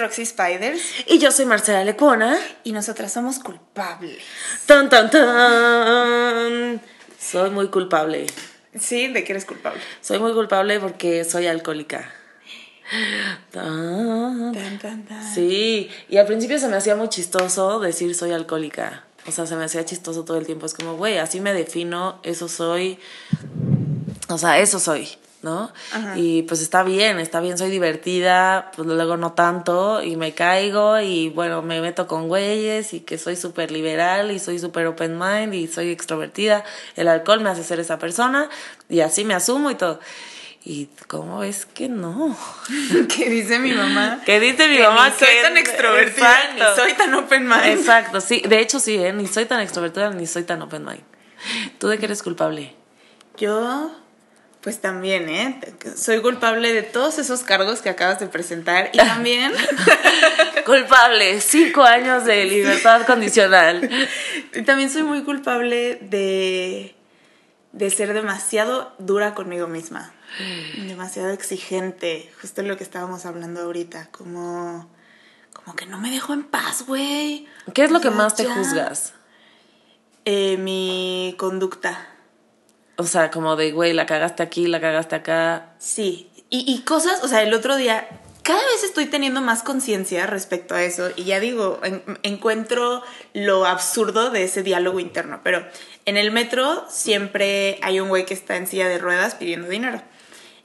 Roxy Spiders. Y yo soy Marcela Lecona. Y nosotras somos culpables. ¡Tan, tan, tan! Soy muy culpable. Sí, ¿de qué eres culpable? Soy muy culpable porque soy alcohólica. Tan, tan, tan. Sí, y al principio se me hacía muy chistoso decir soy alcohólica. O sea, se me hacía chistoso todo el tiempo. Es como, güey, así me defino, eso soy. O sea, eso soy, ¿no? Ajá. Y pues está bien, está bien, soy divertida, pues luego no tanto, y me caigo, y bueno, me meto con güeyes, y que soy súper liberal, y soy súper open mind, y soy extrovertida. El alcohol me hace ser esa persona, y así me asumo y todo. Y cómo es que no. ¿Qué dice mi mamá? ¿Qué dice mi Que mamá? ni soy que- tan extrovertida, Exacto. ni soy tan open mind. Exacto, sí. De hecho, sí, ¿eh? Ni soy tan extrovertida ni soy tan open mind. ¿Tú de qué eres culpable? Yo, pues también, ¿eh? Soy culpable de todos esos cargos que acabas de presentar y también, Culpable, cinco años de libertad condicional. y también soy muy culpable de, de ser demasiado dura conmigo misma. Demasiado exigente, justo lo que estábamos hablando ahorita, como, como que no me dejo en paz, güey. ¿Qué es lo que más te ya. juzgas? Eh, mi conducta. O sea, como de, güey, la cagaste aquí, la cagaste acá. Sí, y, y cosas, o sea, el otro día, cada vez estoy teniendo más conciencia respecto a eso y ya digo, en- encuentro lo absurdo de ese diálogo interno, pero en el metro siempre hay un güey que está en silla de ruedas pidiendo dinero.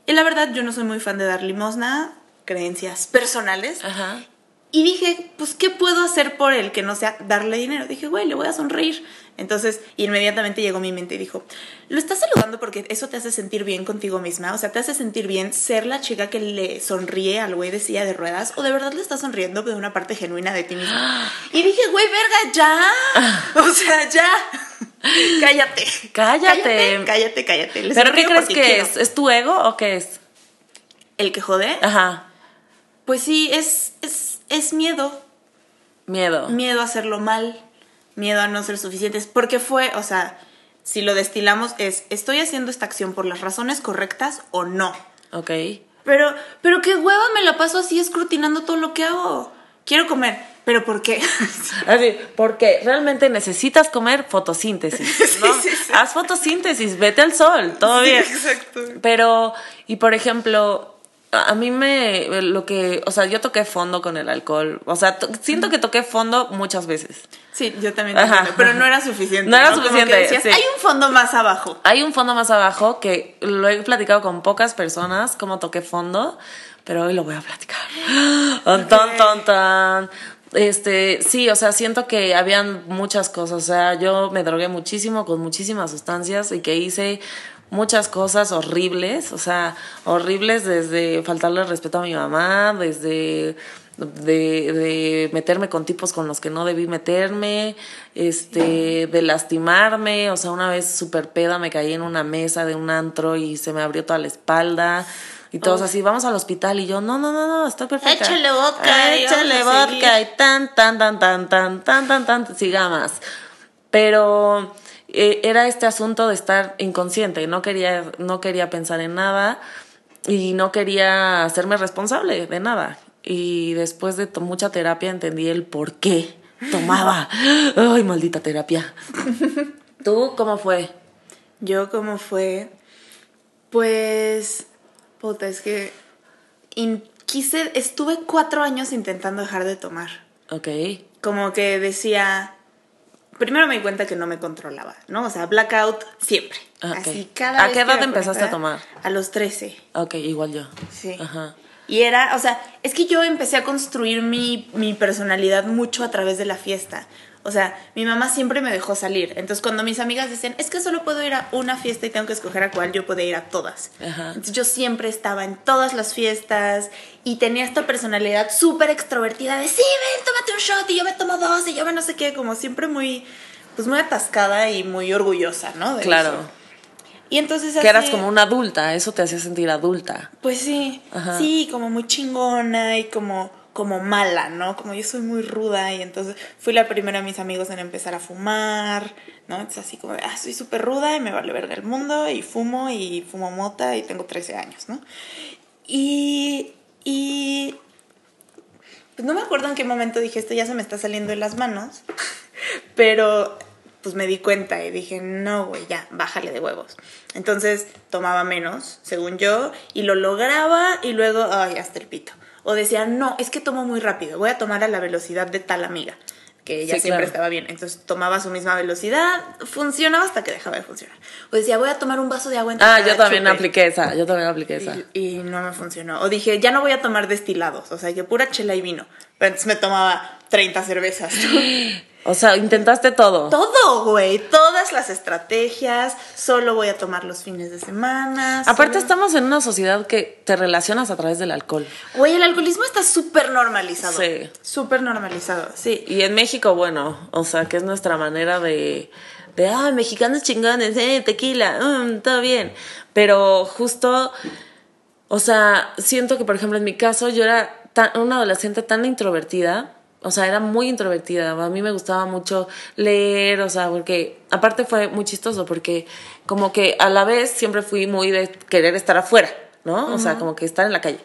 Y la verdad, yo no soy muy fan de dar limosna, creencias personales. Ajá. Y dije, pues, ¿qué puedo hacer por él que no sea darle dinero? Dije, güey, le voy a sonreír. Entonces, inmediatamente llegó mi mente y dijo, lo estás saludando porque eso te hace sentir bien contigo misma. O sea, te hace sentir bien ser la chica que le sonríe al güey de silla de ruedas o de verdad le estás sonriendo de una parte genuina de ti misma. Y dije, güey, verga, ya. O sea, ya. Cállate. Cállate. Cállate, cállate. ¿Pero qué crees que quiero. es? ¿Es tu ego o qué es? ¿El que jode? Ajá. Pues sí, es, es, es miedo. Miedo. miedo a hacerlo mal, miedo a no ser suficientes, porque fue, o sea, si lo destilamos es, ¿estoy haciendo esta acción por las razones correctas o no? Ok. Pero, pero qué hueva me la paso así escrutinando todo lo que hago. Quiero comer, pero ¿por qué? Así, porque realmente necesitas comer fotosíntesis, ¿no? Sí, sí, sí. Haz fotosíntesis, vete al sol, todo bien. exacto. Pero, y por ejemplo, a mí me, lo que, o sea, yo toqué fondo con el alcohol, o sea, to- siento que toqué fondo muchas veces. Sí, yo también Ajá. entiendo, pero no era suficiente. No era Como que suficiente, decías, sí. Hay un fondo más abajo. Hay un fondo más abajo que lo he platicado con pocas personas, cómo toqué fondo, pero hoy lo voy a platicar. Tan, tan, tan, tan. Este, sí, o sea, siento que habían muchas cosas, o sea, yo me drogué muchísimo con muchísimas sustancias y que hice muchas cosas horribles, o sea, horribles desde faltarle respeto a mi mamá, desde de, de meterme con tipos con los que no debí meterme, este, de lastimarme, o sea, una vez súper peda me caí en una mesa de un antro y se me abrió toda la espalda. Y todos así, vamos al hospital. Y yo, no, no, no, no, estoy perfecta. Échale vodka Ah, échale vodka y tan, tan, tan, tan, tan, tan, tan, tan, sigamos. Pero eh, era este asunto de estar inconsciente. No quería, no quería pensar en nada y no quería hacerme responsable de nada. Y después de mucha terapia entendí el por qué tomaba. Ay, maldita terapia. ¿Tú cómo fue? Yo como fue, pues, puta, es que quise, estuve cuatro años intentando dejar de tomar. Ok. Como que decía, primero me di cuenta que no me controlaba, ¿no? O sea, blackout siempre. Ah, ok. Así cada ¿A vez qué edad empezaste a tomar? A los 13. Ok, igual yo. Sí. Ajá. Y era, o sea, es que yo empecé a construir mi, mi personalidad mucho a través de la fiesta. O sea, mi mamá siempre me dejó salir. Entonces, cuando mis amigas decían, es que solo puedo ir a una fiesta y tengo que escoger a cuál, yo podía ir a todas. Ajá. Entonces, yo siempre estaba en todas las fiestas y tenía esta personalidad súper extrovertida de, sí, ven, tómate un shot y yo me tomo dos y yo me no sé qué, como siempre muy, pues muy atascada y muy orgullosa, ¿no? De Claro. eso. Y entonces Que eras como una adulta, eso te hacía sentir adulta. pues sí, Ajá. sí, como muy chingona y como, como mala, ¿no? Como yo soy muy ruda y entonces fui la primera de mis amigos en empezar a fumar, ¿no? Entonces así como, ah, soy súper ruda y me vale verga el mundo y fumo y fumo mota y tengo 13 años, ¿no? Y, y, pues no me acuerdo en qué momento dije, esto ya se me está saliendo de las manos, pero pues me di cuenta y dije, no, güey, ya, bájale de huevos. Entonces tomaba menos, según yo, y lo lograba y luego, ay, hasta el pito. O decía, no, es que tomo muy rápido, voy a tomar a la velocidad de tal amiga, que ella Sí, siempre claro. estaba bien. Entonces tomaba su misma velocidad, funcionaba hasta que dejaba de funcionar. O decía, voy a tomar un vaso de agua en Ah, yo también chupe. apliqué esa, yo también apliqué esa. Y, y no me funcionó. O dije, ya no voy a tomar destilados, o sea, que pura chela y vino. Pero entonces me tomaba 30 cervezas. O sea, intentaste todo. Todo, güey, todas las estrategias, solo voy a tomar los fines de semana. Aparte solo- estamos en una sociedad que te relacionas a través del alcohol. Güey, el alcoholismo está súper normalizado. Sí. Súper normalizado, sí. Y en México, bueno, o sea, que es nuestra manera de, de ah, mexicanos chingones, eh, tequila, mm, todo bien. Pero justo, o sea, siento que, por ejemplo, en mi caso, yo era tan- una adolescente tan introvertida. O sea, era muy introvertida. A mí me gustaba mucho leer, o sea, porque aparte fue muy chistoso porque como que a la vez siempre fui muy de querer estar afuera, ¿no? O sea, como que estar en la calle.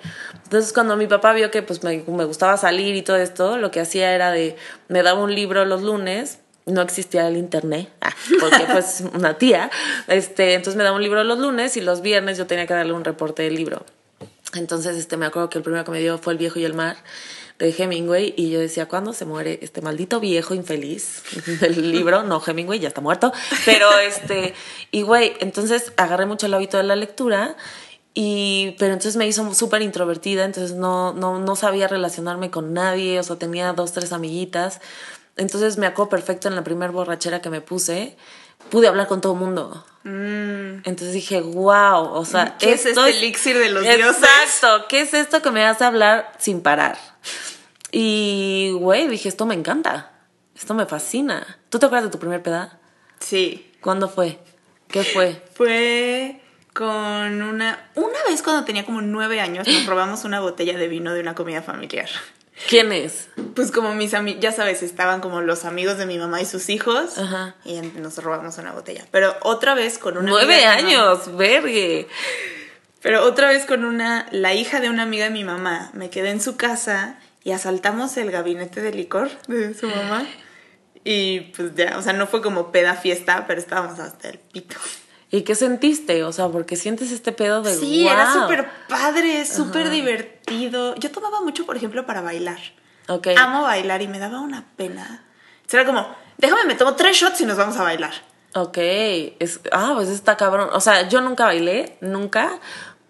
Entonces, cuando mi papá vio que pues me, me gustaba salir y todo esto, lo que hacía era de, me daba un libro los lunes, no existía el internet, ah, porque pues una tía, este, entonces me daba un libro los lunes y los viernes yo tenía que darle un reporte del libro. Entonces, este, me acuerdo que el primero que me dio fue El viejo y el mar de Hemingway y yo decía, ¿cuándo se muere este maldito viejo infeliz del libro? No, Hemingway ya está muerto, pero este, y güey, entonces agarré mucho el hábito de la lectura y, pero entonces me hizo súper introvertida, entonces no, no, no sabía relacionarme con nadie, o sea, tenía dos, tres amiguitas. Entonces me acuerdo perfecto en la primera borrachera que me puse, pude hablar con todo el mundo. Entonces dije, wow, o sea, Mm. ¿Qué es esto este elixir de los dioses? Exacto, ¿qué es esto que me hace hablar sin parar? Y, güey, dije, esto me encanta, esto me fascina. ¿Tú te acuerdas de tu primer peda? Sí. ¿Cuándo fue? ¿Qué fue? Fue con una... Una vez cuando tenía como nueve años nos robamos una botella de vino de una comida familiar. ¿Quién es? Pues como mis amigos, ya sabes, estaban como los amigos de mi mamá y sus hijos. Ajá. Y nos robamos una botella. Pero otra vez con una... Nueve años, vergue. Pero otra vez con una... La hija de una amiga de mi mamá. Me quedé en su casa y asaltamos el gabinete de licor de su mamá. Y pues ya, o sea, no fue como peda fiesta, pero estábamos hasta el pito. ¿Y qué sentiste? O sea, porque sientes este pedo de Sí, era "Guau". súper padre, súper divertido. Yo tomaba mucho, por ejemplo, para bailar. Ok. Amo bailar y me daba una pena. Era como, déjame, me tomo tres shots y nos vamos a bailar. Ok. Es, ah, pues está cabrón. O sea, yo nunca bailé, nunca.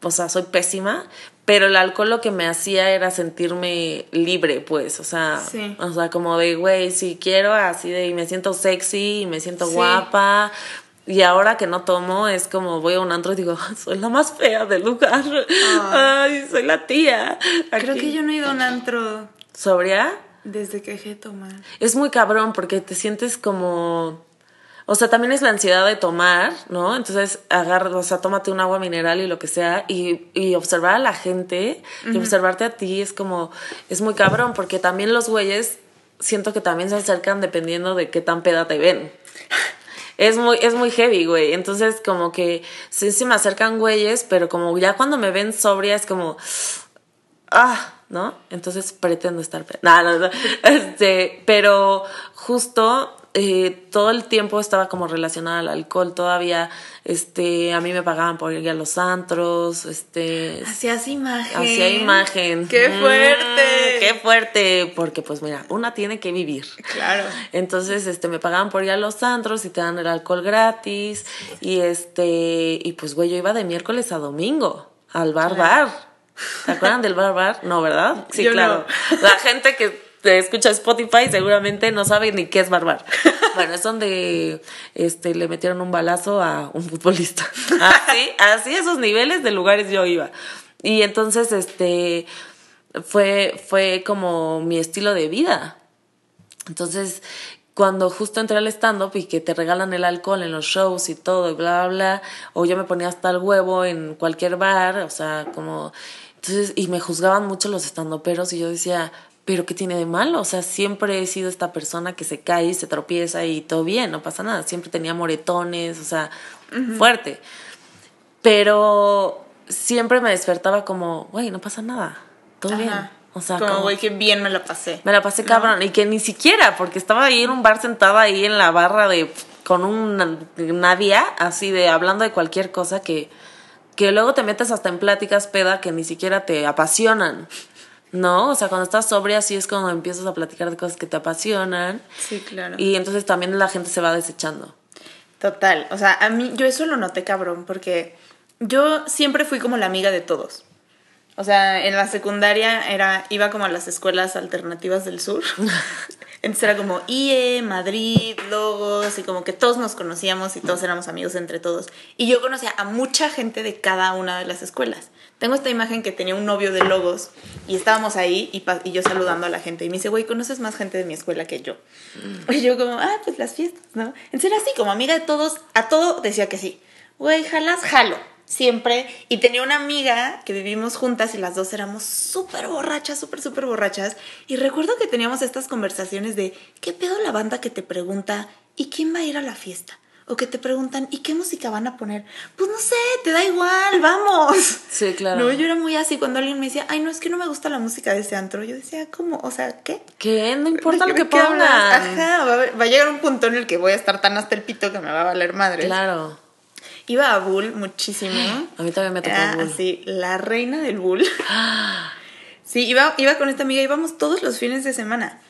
O sea, soy pésima. Pero el alcohol lo que me hacía era sentirme libre, pues. O sea, Sí. o sea como de, güey, si quiero, así de, y me siento sexy, y me siento Sí. guapa. Y ahora que no tomo, es como voy a un antro y digo, soy la más fea del lugar. Ay, soy la tía. Creo que yo no he ido a un antro ¿Sobria? desde que dejé de tomar. Es muy cabrón porque te sientes como... O sea, también es la ansiedad de tomar, ¿no? Entonces, agarra, o sea, tómate un agua mineral y lo que sea y, y observar a la gente y observarte a ti es como... Es muy cabrón porque también los güeyes siento que también se acercan dependiendo de qué tan peda te ven. Es muy, es muy heavy, güey. Entonces, como que sí se me acercan güeyes, pero como ya cuando me ven sobria es como ah, ¿no? Entonces pretendo estar. No, no, no. Este, pero justo eh, todo el tiempo estaba como relacionada al alcohol. Todavía, este, a mí me pagaban por ir a los antros, este. Hacías imagen. Hacía imagen. ¡Qué Mm, fuerte! ¡Qué fuerte! Porque, pues, mira, una tiene que vivir. Claro. Entonces, este, me pagaban por ir a los antros y te dan el alcohol gratis. Y este, y pues, güey, yo iba de miércoles a domingo al bar bar. ¿Se acuerdan del bar bar? No, ¿verdad? Sí, Yo claro. La gente que te escucha Spotify seguramente no sabe ni qué es bar bar. Bueno, es donde este, le metieron un balazo a un futbolista. Así, así esos niveles de lugares yo iba. Y entonces, este, fue, fue como mi estilo de vida. Entonces, cuando justo entré al stand-up y que te regalan el alcohol en los shows y todo, y bla, bla, bla, o yo me ponía hasta el huevo en cualquier bar, o sea, como. Entonces, y me juzgaban mucho los estandoperos y yo decía, ¿pero qué tiene de malo? O sea, siempre he sido esta persona que se cae y se tropieza y todo bien, no pasa nada. Siempre tenía moretones, o sea, fuerte. Pero siempre me despertaba como, güey, no pasa nada, todo bien. O sea, Como, como- güey, que bien me la pasé. Me la pasé cabrón. Y que ni siquiera, porque estaba ahí en un bar sentada ahí en la barra de con un Nadia, así de hablando de cualquier cosa que, que luego te metes hasta en pláticas peda que ni siquiera te apasionan. ¿No? O sea, cuando estás sobria, así es cuando empiezas a platicar de cosas que te apasionan. Sí, claro. Y entonces también la gente se va desechando. Total, o sea, a mí yo eso lo noté cabrón porque yo siempre fui como la amiga de todos. O sea, en la secundaria era iba como a las escuelas alternativas del sur. Entonces era como IE, Madrid, Logos y como que todos nos conocíamos y todos éramos amigos entre todos. Y yo conocía a mucha gente de cada una de las escuelas. Tengo esta imagen que tenía un novio de Logos y estábamos ahí y, yo saludando a la gente y me dice, güey, ¿conoces más gente de mi escuela que yo? Y yo como, ah, pues las fiestas, ¿no? En serio, así, como amiga de todos, a todo decía que sí. Güey, jalas, jalo. Siempre. Y tenía una amiga que vivimos juntas y las dos éramos súper borrachas, súper, súper borrachas. Y recuerdo que teníamos estas conversaciones de, ¿qué pedo la banda que te pregunta, ¿y quién va a ir a la fiesta? O que te preguntan, ¿y qué música van a poner? Pues no sé, te da igual, vamos. Sí, claro. No, yo era muy así. Cuando alguien me decía, ay, no, es que no me gusta la música de ese antro, yo decía, ¿cómo? O sea, ¿qué? Que no importa ¿De lo qué- que qué pongan. Ajá, va a, haber- va a llegar un punto en el que voy a estar tan hasta el pito que me va a valer madre. Claro. Iba a Bull muchísimo. A mí también me tocó Era Bull. así, la reina del Bull. Sí, iba, iba con esta amiga, íbamos todos los fines de semana.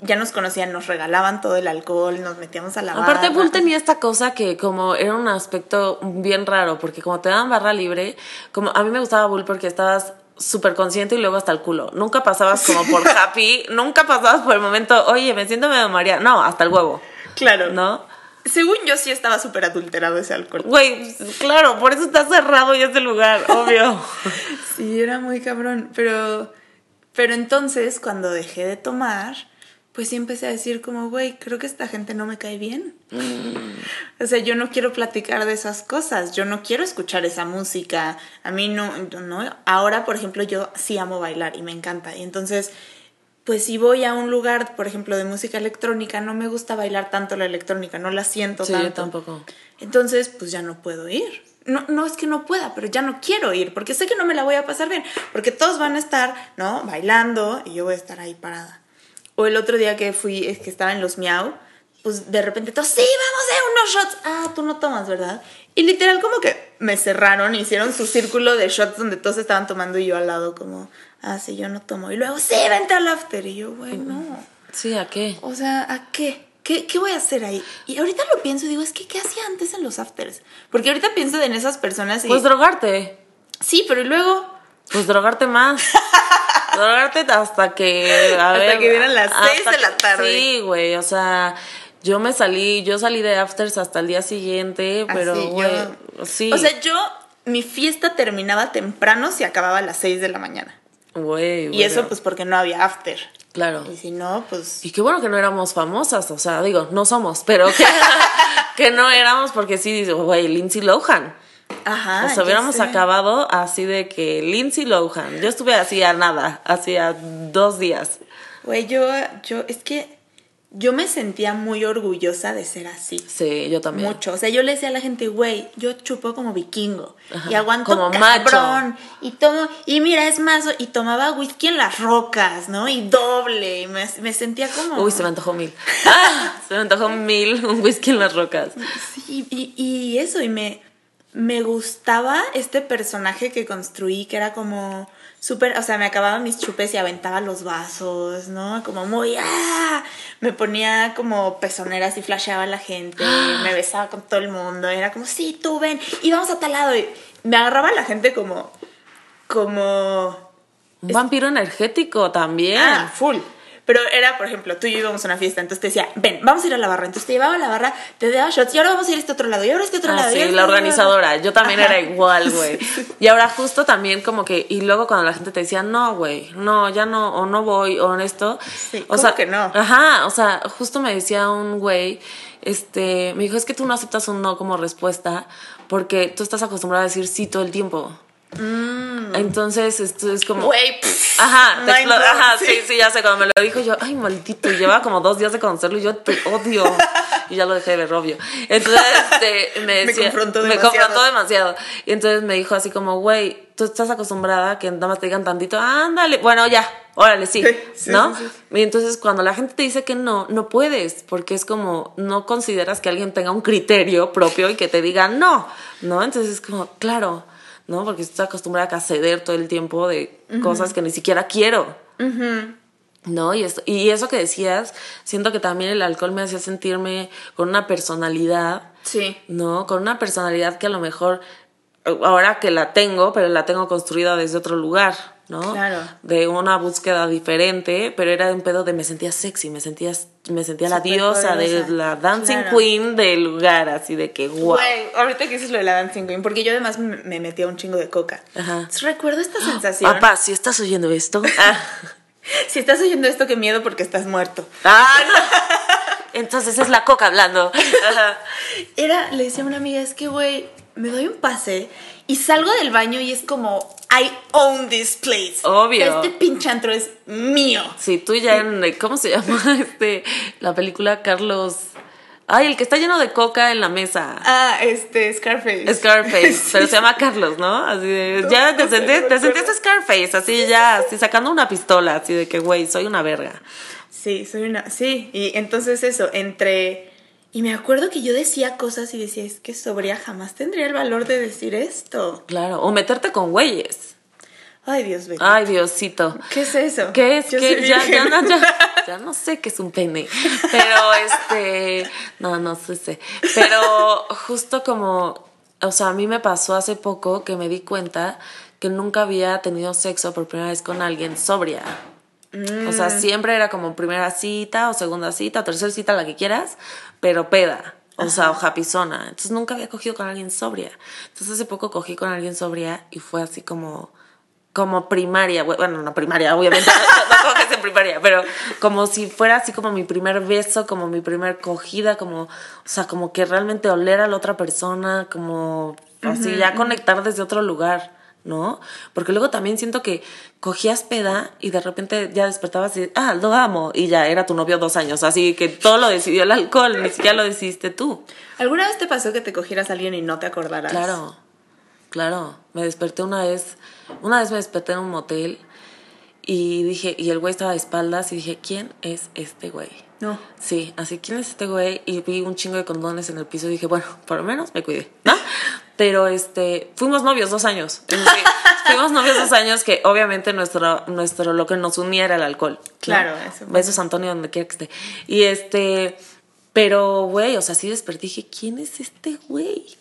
Ya nos conocían, nos regalaban todo el alcohol, nos metíamos a la Aparte, barra. Bull tenía esta cosa que como era un aspecto bien raro, porque como te daban barra libre, como a mí me gustaba Bull porque estabas súper consciente y luego hasta el culo. Nunca pasabas como por happy, nunca pasabas por el momento, oye, me siento medio María. No, hasta el huevo, Claro. ¿no? Según yo sí estaba súper adulterado ese alcohol. Güey, claro, por eso está cerrado ya ese lugar, obvio. Sí, era muy cabrón. Pero, pero entonces, cuando dejé de tomar, pues sí empecé a decir como, güey, creo que esta gente no me cae bien. O sea, yo no quiero platicar de esas cosas, yo no quiero escuchar esa música. A mí no, no. Ahora, por ejemplo, yo sí amo bailar y me encanta. Y entonces, pues si voy a un lugar, por ejemplo, de música electrónica, no me gusta bailar tanto la electrónica, no la siento Sí, tanto. yo tampoco. Entonces, pues ya no puedo ir. No, no es que no pueda, pero ya no quiero ir, porque sé que no me la voy a pasar bien, porque todos van a estar, ¿no? Bailando y yo voy a estar ahí parada. O el otro día que fui, es que estaba en los miau, pues de repente todos, sí, vamos a unos shots. Ah, tú no tomas, ¿verdad? Y literal como que me cerraron, hicieron su círculo de shots donde todos estaban tomando y yo al lado como, ah, sí, yo no tomo. Y luego, sí, vente al after. Y yo, güey, no. Sí, ¿a qué? O sea, ¿a qué? ¿Qué, ¿Qué voy a hacer ahí? Y ahorita lo pienso y digo, es que ¿qué hacía antes en los afters? Porque ahorita pienso en esas personas y... Pues drogarte. sí, pero y luego... Pues drogarte más. drogarte hasta que. a Hasta ver, que dieran las seis de la tarde. Sí, güey. O sea, yo me salí, yo salí de afters hasta el día siguiente, pero, así, güey. yo- Sí. O sea, yo... Mi fiesta terminaba temprano si acababa a las 6 de la mañana. Güey. Y eso pues porque no había after. Claro. Y si no, pues... Y qué bueno que no éramos famosas, o sea, digo, no somos, pero que, que no éramos porque sí, digo, güey, Lindsay Lohan. Ajá. sea, ya hubiéramos acabado así de que Lindsay Lohan. Yo estuve así a nada, así a dos días. Güey, yo, yo... Es que yo me sentía muy orgullosa de ser así. Sí, yo también. Mucho. O sea, yo le decía a la gente, güey, yo chupo como vikingo. Ajá, Y aguanto como cabrón. Y tomo, y mira, es más, y tomaba whisky en las rocas, ¿no? Y doble. Y me, me sentía como. Uy, se me antojó mil. ¡Ah! Se me antojó mil un whisky en las rocas. Sí, y, y eso, y me, me gustaba este personaje que construí, que era como súper, o sea, me acababa mis chupes y aventaba los vasos, ¿no? Como muy, ¡ah! Me ponía como pezoneras y flasheaba a la gente, me besaba con todo el mundo, era como, sí, tú ven, y vamos a tal lado, y me agarraba a la gente como, como, Un vampiro energético también. ah, full. Pero era, por ejemplo, tú y yo íbamos a una fiesta, entonces te decía, ven, vamos a ir a la barra. Entonces te llevaba a la barra, te daba shots, y ahora vamos a ir a este otro lado, y ahora a este otro Ah, lado. sí, la este lado". organizadora. Yo también Ajá. era igual, güey. Y ahora justo también como que, y luego cuando la gente te decía, no, güey, no, ya no, o no voy, o esto. Sí, o ¿cómo sea, que no? Ajá, o sea, justo me decía un güey, este, me dijo, es que tú no aceptas un no como respuesta porque tú estás acostumbrado a decir sí todo el tiempo. Entonces, esto es como... Mm. Güey, Ajá, te ajá, sí. sí, sí, ya sé, cuando me lo dijo yo, ay, maldito, y llevaba como dos días de conocerlo y yo te odio. y ya lo dejé de ver, obvio. Entonces, este, me Me decía. confrontó Me demasiado. confrontó demasiado. Y entonces me dijo así como, güey, tú estás acostumbrada a que nada más te digan tantito, ándale, bueno, ya, órale, sí, Sí, sí, ¿no? sí, Y entonces cuando la gente te dice que no, no puedes, porque es como, no consideras que alguien tenga un criterio propio y que te diga no, ¿no? Entonces es como, claro, ¿no? Porque estoy acostumbrada a ceder todo el tiempo de cosas que ni siquiera quiero. ¿No? Y, esto, y eso que decías, siento que también el alcohol me hacía sentirme con una personalidad, Sí. ¿no? Con una personalidad que a lo mejor ahora que la tengo, pero la tengo construida desde otro lugar, ¿no? Claro. De una búsqueda diferente, pero era un pedo de me sentía sexy, me sentía, me sentía la diosa, de la dancing Claro. queen del lugar, así de que wow. Güey, ahorita que dices lo de la dancing queen, porque yo además me me metía un chingo de coca. Ajá. Recuerdo esta sensación. Papá, si estás oyendo esto. ah. Si estás oyendo esto, qué miedo porque estás muerto. Ah, no. Entonces es la coca hablando. Ajá. Era, le decía a una amiga, es que, güey, me doy un pase y salgo del baño y es como, I own this place. Obvio. Este pinche antro es mío. Sí, tú ya en. ¿Cómo se llama? Este. La película Carlos. Ay, el que está lleno de coca en la mesa. Ah, este, Scarface. Scarface, Sí, pero se llama Carlos, ¿no? Así de, ya te, me te sentiste Scarface, así ya, así sacando una pistola, así de que, güey, soy una verga. Sí, soy una. Sí, y entonces eso, entre. Y me acuerdo que yo decía cosas y decía, es que sobria jamás tendría el valor de decir esto. Claro, o meterte con güeyes. Ay, Dios mío. Ay, Diosito. ¿Qué es eso? ¿Qué es? ¿Qué? Ya, ya, no, ya, ya no sé qué es un pene. Pero este. No, no sé. sé. Pero justo como. O sea, a mí me pasó hace poco que me di cuenta que nunca había tenido sexo por primera vez con alguien sobria. O sea, Mm. siempre era como primera cita o segunda cita o tercera cita, la que quieras, pero peda. O sea, o japizona. Entonces nunca había cogido con alguien sobria. Entonces hace poco cogí con alguien sobria y fue así como como primaria, bu- bueno, no primaria, obviamente, no, no coges en primaria, pero como si fuera así como mi primer beso, como mi primer cogida, como, o sea, como que realmente oler a la otra persona, como así ya conectar desde otro lugar, ¿no? Porque luego también siento que cogías peda y de repente ya despertabas y, ah, lo amo, y ya era tu novio dos años, así que todo lo decidió el alcohol, ni siquiera lo decidiste tú. ¿Alguna vez te pasó que te cogieras a alguien y no te acordaras? Claro, claro. Me desperté una vez, una vez me desperté en un motel y dije, y el güey estaba de espaldas y dije, ¿quién es este güey? No. Sí, así, ¿quién es este güey? Y vi un chingo de condones en el piso y dije, bueno, por lo menos me cuidé, ¿no? Pero este, fuimos novios dos años. Fuimos novios dos años que obviamente nuestro, nuestro, lo que nos unía era el alcohol. ¿no? Claro, eso. Besos Antonio donde quiera que esté. Y este, pero güey, o sea, sí desperté dije, ¿quién es este güey?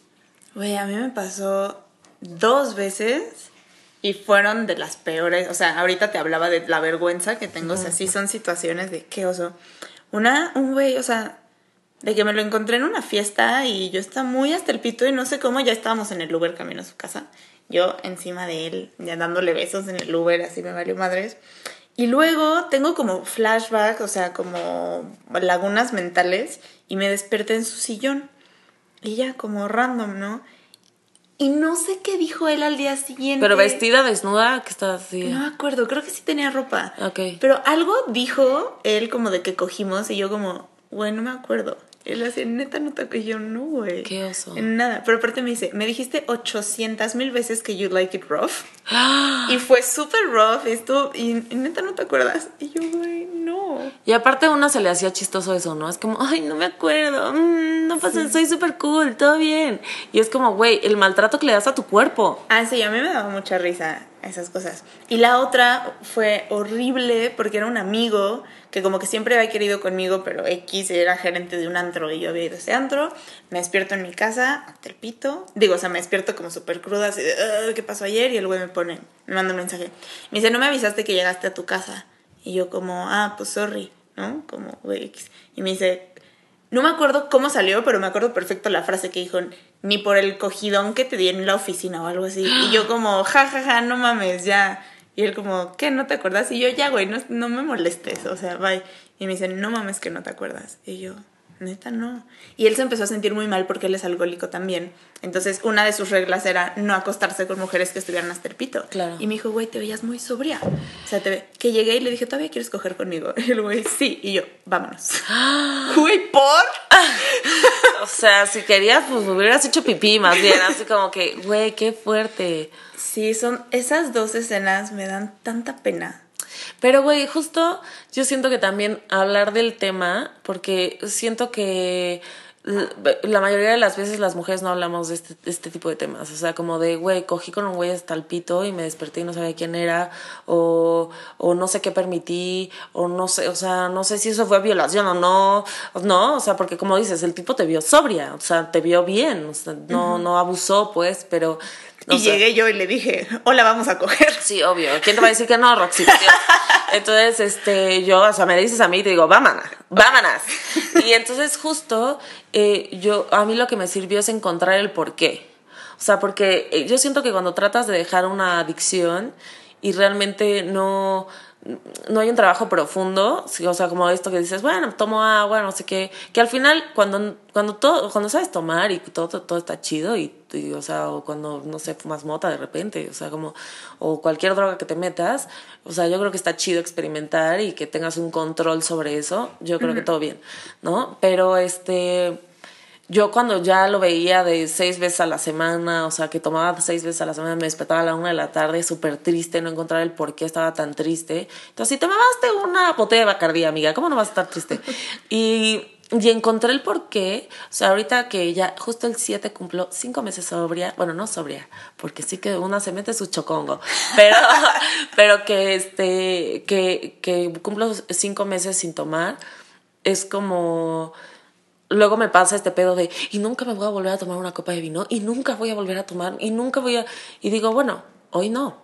Güey, a mí me pasó dos veces y fueron de las peores. O sea, ahorita te hablaba de la vergüenza que tengo. O sea, sí son situaciones de qué oso. Una, un güey, o sea, de que me lo encontré en una fiesta y yo estaba muy hasta el pito y no sé cómo, ya estábamos en el Uber camino a su casa. Yo encima de él, ya dándole besos en el Uber, así me valió madres. Y luego tengo como flashback, o sea, como lagunas mentales y me desperté en su sillón. Y ya, como random, ¿no? Y no sé qué dijo él al día siguiente. Pero vestida, desnuda, que está así. No me acuerdo, creo que sí tenía ropa. Ok. Pero algo dijo él como de que cogimos y yo como, güey, no me acuerdo. Él así, neta, no te y yo, no, güey. Qué oso. Nada. Pero aparte me dice, me dijiste 800 mil veces que you like it rough. Y fue súper rough esto, y, y neta no te acuerdas. Y yo, güey, no. Y aparte a uno se le hacía chistoso eso, ¿no? Es como, ay, no me acuerdo, mm, no pasa, soy súper cool, todo bien. Y es como, güey, el maltrato que le das a tu cuerpo. Ah, sí, a mí me daba mucha risa esas cosas. Y la otra fue horrible porque era un amigo que como que siempre había querido conmigo, pero X era gerente de un antro y yo había ido a ese antro. Me despierto en mi casa, hasta el pito. Digo, o sea, me despierto como súper cruda, así de, "Ah, ¿qué pasó ayer? Y el güey me pone, me manda un mensaje. Me dice, no me avisaste que llegaste a tu casa. Y yo como, ah, pues sorry, ¿no? Como, güey, X. Y me dice, no me acuerdo cómo salió, pero me acuerdo perfecto la frase que dijo, ni por el cogidón que te di en la oficina o algo así. Y yo como, ja, ja, ja, no mames, ya. Y él como, ¿qué? ¿No te acuerdas? Y yo, ya, güey, no, no me molestes, o sea, bye. Y me dice, no mames que no te acuerdas. Y yo, neta no. Y él se empezó a sentir muy mal porque él es alcohólico también. Entonces, una de sus reglas era no acostarse con mujeres que estuvieran hasta el pito. Claro. Y me dijo, güey, te veías muy sobria. O sea, te ve. Que llegué y le dije, ¿todavía quieres coger conmigo? Y el güey, sí. Y yo, vámonos. Güey, ¿por? O sea, si querías, pues hubieras hecho pipí más bien. Así como que, güey, qué fuerte. Sí, son esas dos escenas me dan tanta pena. Pero, güey, justo yo siento que también hablar del tema, porque siento que la mayoría de las veces las mujeres no hablamos de este, de este tipo de temas. O sea, como de, güey, cogí con un güey hasta el pito y me desperté y no sabía quién era, o, o no sé qué permití, o no sé, o sea, no sé si eso fue violación o no, no, o sea, porque como dices, el tipo te vio sobria, o sea, te vio bien, o sea, no, no abusó, pues, pero... o y sea, llegué yo y le dije, hola, vamos a coger. Sí, obvio. ¿Quién te va a decir que no, Roxy? Entonces, este, yo, o sea, me dices a mí y te digo, vámonos, vámonos. Y entonces, justo, eh, yo, a mí lo que me sirvió es encontrar el por qué. O sea, porque eh, yo siento que cuando tratas de dejar una adicción y realmente no, no hay un trabajo profundo, o sea, como esto que dices, bueno, tomo agua, no sé qué, que al final cuando, cuando todo, cuando sabes tomar y todo, todo está chido y, y, o sea, o cuando, no sé, fumas mota de repente, o sea, como, o cualquier droga que te metas, o sea, yo creo que está chido experimentar y que tengas un control sobre eso, yo creo que todo bien, ¿no? Pero este, yo cuando ya lo veía de seis veces a la semana, o sea, que tomaba seis veces a la semana, me despertaba a la una de la tarde, súper triste, no encontrar el por qué estaba tan triste. Entonces, si te mamaste una botella de Bacardí, amiga, ¿cómo no vas a estar triste? Y, y encontré el por qué, o sea, ahorita que ya justo el 7 cumplo cinco meses sobria, bueno, no sobria, porque sí que una se mete su chocongo, pero, pero que, este, que, que cumplo cinco meses sin tomar, es como luego me pasa este pedo de y nunca me voy a volver a tomar una copa de vino y nunca voy a volver a tomar y nunca voy a y digo bueno hoy no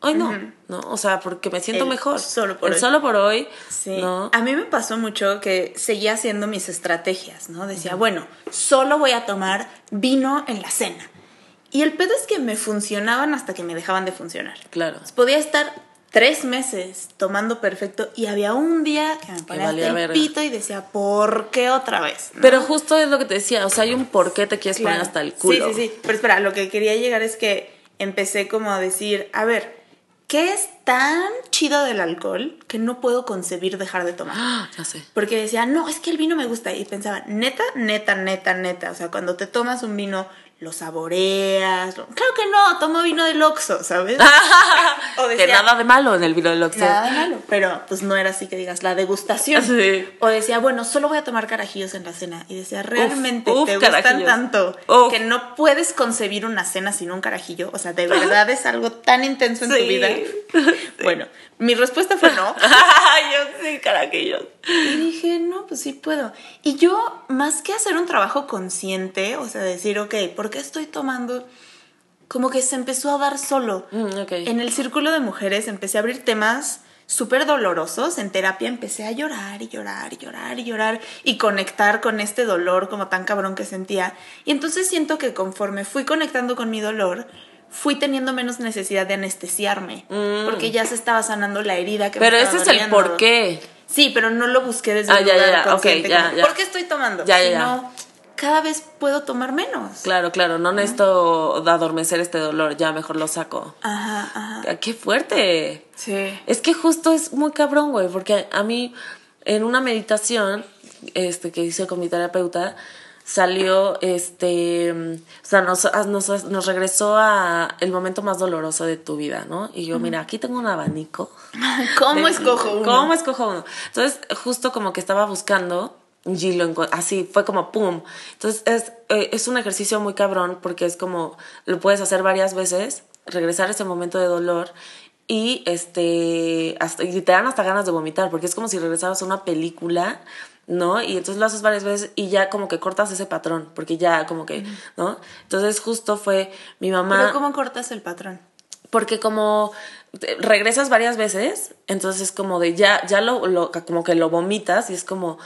hoy no no o sea porque me siento El mejor solo por el hoy. solo por hoy Sí. no A mí me pasó mucho que seguía haciendo mis estrategias, ¿no? Decía, bueno, solo voy a tomar vino en la cena. Y el pedo es que me funcionaban hasta que me dejaban de funcionar. claro Podía estar tres meses tomando perfecto y había un día que me ponía hasta el pito y decía, ¿por qué otra vez? ¿No? pero justo es lo que te decía o sea hay un por qué te quieres poner hasta el culo Sí, sí, sí. Pero espera, lo que quería llegar es que empecé como a decir, a ver, ¿qué es tan chido del alcohol que no puedo concebir dejar de tomar? Ah, ya sé Porque decía, no, es que el vino me gusta. Y pensaba, neta, neta, neta, neta. O sea, cuando te tomas un vino, lo saboreas. lo- Claro que no, tomo vino del Oxxo, ¿sabes? O que decía, nada de malo en el vino del Oxxo Nada de malo. Pero pues no era así que digas, la degustación. Sí. O decía, bueno, solo voy a tomar carajillos en la cena. Y decía, realmente uf, te gustan tanto Uf. que no puedes concebir una cena sin un carajillo. O sea, de verdad es algo tan intenso en tu vida. Bueno, mi respuesta fue no. yo sí carajillos Y dije, no, pues sí puedo. Y yo, más que hacer un trabajo consciente, o sea, decir, ok, ¿por qué estoy tomando? Como que se empezó a dar solo. Mm, ok. En el círculo de mujeres empecé a abrir temas súper dolorosos. En terapia empecé a llorar y llorar y llorar y llorar y conectar con este dolor como tan cabrón que sentía. Y entonces siento que conforme fui conectando con mi dolor, fui teniendo menos necesidad de anestesiarme. Porque ya se estaba sanando la herida que me Mm. pero estaba ese es el doliendo. por qué Sí, pero no lo busqué desde Ah, un ya, lugar ya, ya, consciente. ok, ya, ya. ¿Por qué estoy tomando? Ya, ya, ya. Sino, cada vez puedo tomar menos. claro claro no necesito adormecer este dolor ya mejor lo saco Ajá, ajá. Ah, qué fuerte Sí. Es que justo es muy cabrón, güey, porque a mí en una meditación este, que hice con mi terapeuta salió, este, o sea, nos, a- nos, nos regresó a el momento más doloroso de tu vida, ¿no? Y yo, mira, aquí tengo un abanico. ¿Cómo de- escojo uno? ¿Cómo escojo uno? Entonces, justo como que estaba buscando y lo así, fue como pum. Entonces, es, eh, es un ejercicio muy cabrón porque es como, lo puedes hacer varias veces, regresar a ese momento de dolor y este, hasta, y te dan hasta ganas de vomitar porque es como si regresaras a una película. ¿No? Y entonces lo haces varias veces y ya como que cortas ese patrón, porque ya como que, ¿no? Entonces justo fue mi mamá Pero ¿cómo cortas el patrón? porque como regresas varias veces, entonces es como de ya, ya lo, lo- como que lo vomitas y es como,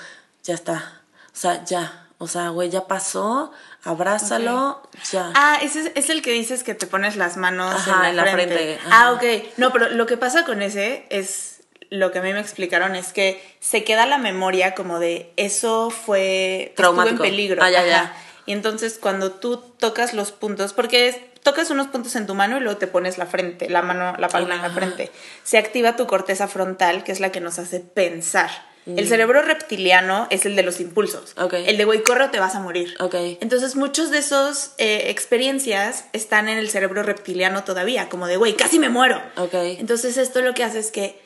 ya está, o sea, ya, o sea, güey, ya pasó, abrázalo, ya. Ah, ese es, es el que dices que te pones las manos Ajá, en la, en la frente. frente, Ah, ok. No, pero lo que pasa con ese es lo que a mí me explicaron es que se queda la memoria como de eso fue Traumático. estuvo en peligro. Ah, ya, ya. Ajá. Y entonces cuando tú tocas los puntos, porque es- tocas unos puntos en tu mano y luego te pones la frente, la mano, la palma en la frente, se activa tu corteza frontal, que es la que nos hace pensar. Mm. El cerebro reptiliano es el de los impulsos. El de güey, corre o te vas a morir. Entonces, muchos de esos eh, experiencias están en el cerebro reptiliano todavía, como de, güey, casi me muero. Ok. Entonces, esto lo que hace es que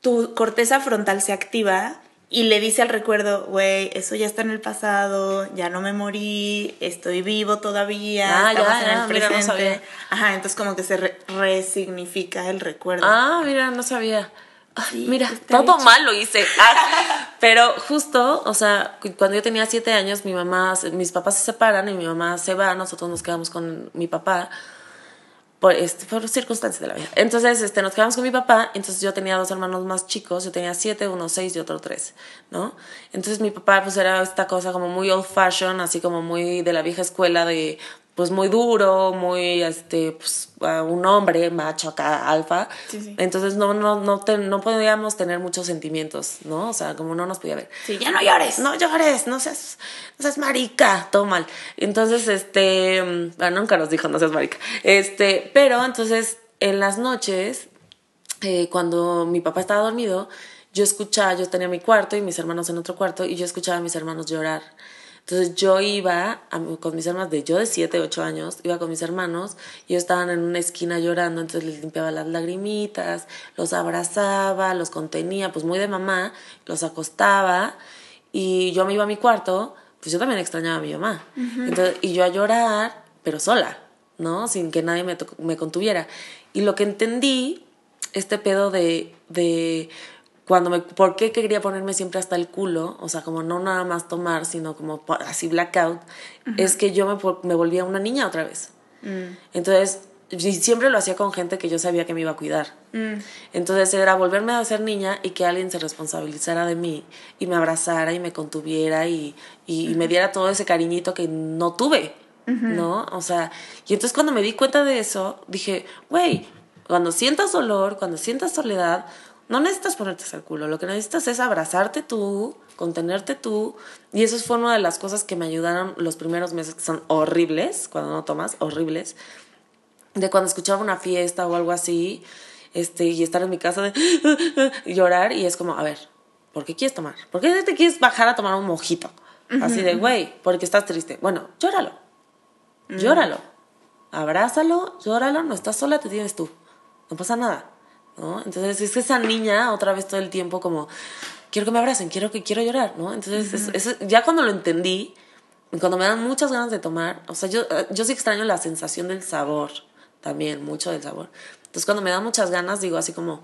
tu corteza frontal se activa y le dice al recuerdo, güey, eso ya está en el pasado, ya no me morí, estoy vivo todavía, Ah, estamos ya, en el mira, no presente. sabía. Ajá, entonces como que se re- resignifica el recuerdo. Ah, mira, no sabía. Sí, mira, todo mal lo hice. Ah, pero justo, o sea, cu- cuando yo tenía siete años, mi mamá, mis papás se separan y mi mamá se va, nosotros nos quedamos con mi papá por, este, por circunstancias de la vida. Entonces, este, nos quedamos con mi papá, entonces yo tenía dos hermanos más chicos, yo tenía siete, uno seis y otro tres, ¿no? Entonces mi papá pues era esta cosa como muy old fashion, así como muy de la vieja escuela de pues muy duro, muy este pues ah, un hombre macho acá alfa. Sí, sí. Entonces no no no te- no podíamos tener muchos sentimientos, ¿no? O sea, como no nos podía ver. Sí, ya no llores. No llores, no seas, no seas marica, todo mal. Entonces, este, mm, bueno, nunca nos dijo no seas marica. Este, pero entonces, en las noches, eh, cuando mi papá estaba dormido, yo escuchaba, yo tenía mi cuarto y mis hermanos en otro cuarto, y yo escuchaba a mis hermanos llorar. Entonces yo iba a- con mis hermanos, de yo de 7, 8 años, iba con mis hermanos y ellos estaban en una esquina llorando, entonces les limpiaba las lagrimitas, los abrazaba, los contenía, pues muy de mamá, los acostaba y yo me iba a mi cuarto, pues yo también extrañaba a mi mamá. Entonces, y yo a llorar, pero sola, ¿no? Sin que nadie me, me contuviera. Y lo que entendí, este pedo de, de cuando me, ¿por qué quería ponerme siempre hasta el culo? O sea, como no nada más tomar, sino como así blackout, es que yo me, me volvía una niña otra vez. Entonces, y siempre lo hacía con gente que yo sabía que me iba a cuidar. Entonces era volverme a ser niña y que alguien se responsabilizara de mí y me abrazara y me contuviera y, y me diera todo ese cariñito que no tuve, ¿no? O sea, y entonces cuando me di cuenta de eso, dije, güey, cuando sientas dolor, cuando sientas soledad, no necesitas ponerte el culo, lo que necesitas es abrazarte tú, contenerte tú, y eso fue una de las cosas que me ayudaron los primeros meses, que son horribles, cuando no tomas, horribles, de cuando escuchaba una fiesta o algo así, este, y estar en mi casa de y llorar, y es como, a ver, ¿por qué quieres tomar? ¿Por qué te quieres bajar a tomar un mojito? Así de, güey, porque estás triste. Bueno, llóralo, llóralo, abrázalo, llóralo, no estás sola, te tienes tú, no pasa nada, ¿no? Entonces es que esa niña otra vez todo el tiempo como, quiero que me abracen, quiero que quiero llorar, ¿no? Entonces eso- eso- ya cuando lo entendí, cuando me dan muchas ganas de tomar, o sea, yo, eh, yo sí extraño la sensación del sabor, también, mucho del sabor. Entonces cuando me dan muchas ganas, digo así como,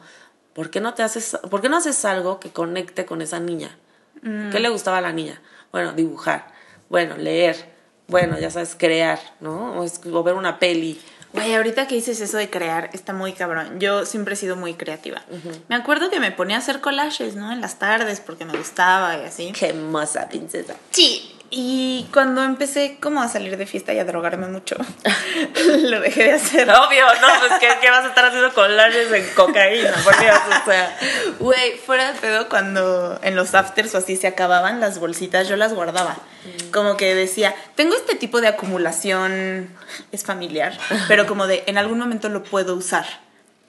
¿por qué no te haces, por qué no haces algo que conecte con esa niña? ¿Qué le gustaba a la niña? Bueno, dibujar, bueno, leer, bueno, ya sabes, crear, ¿no? O, es- o ver una peli. Güey, ahorita que dices eso de crear, está muy cabrón. Yo siempre he sido muy creativa. Me acuerdo que me ponía a hacer collages, ¿no? En las tardes porque me gustaba y así. Qué hermosa princesa. Sí. Y cuando empecé como a salir de fiesta y a drogarme mucho, lo dejé de hacer. Obvio, no, pues ¿qué, qué vas a estar haciendo collages en cocaína? Por Dios, o sea. Güey, fuera de pedo, cuando en los afters o así se acababan las bolsitas, yo las guardaba. Como que decía, tengo este tipo de acumulación, es familiar, pero como de en algún momento lo puedo usar,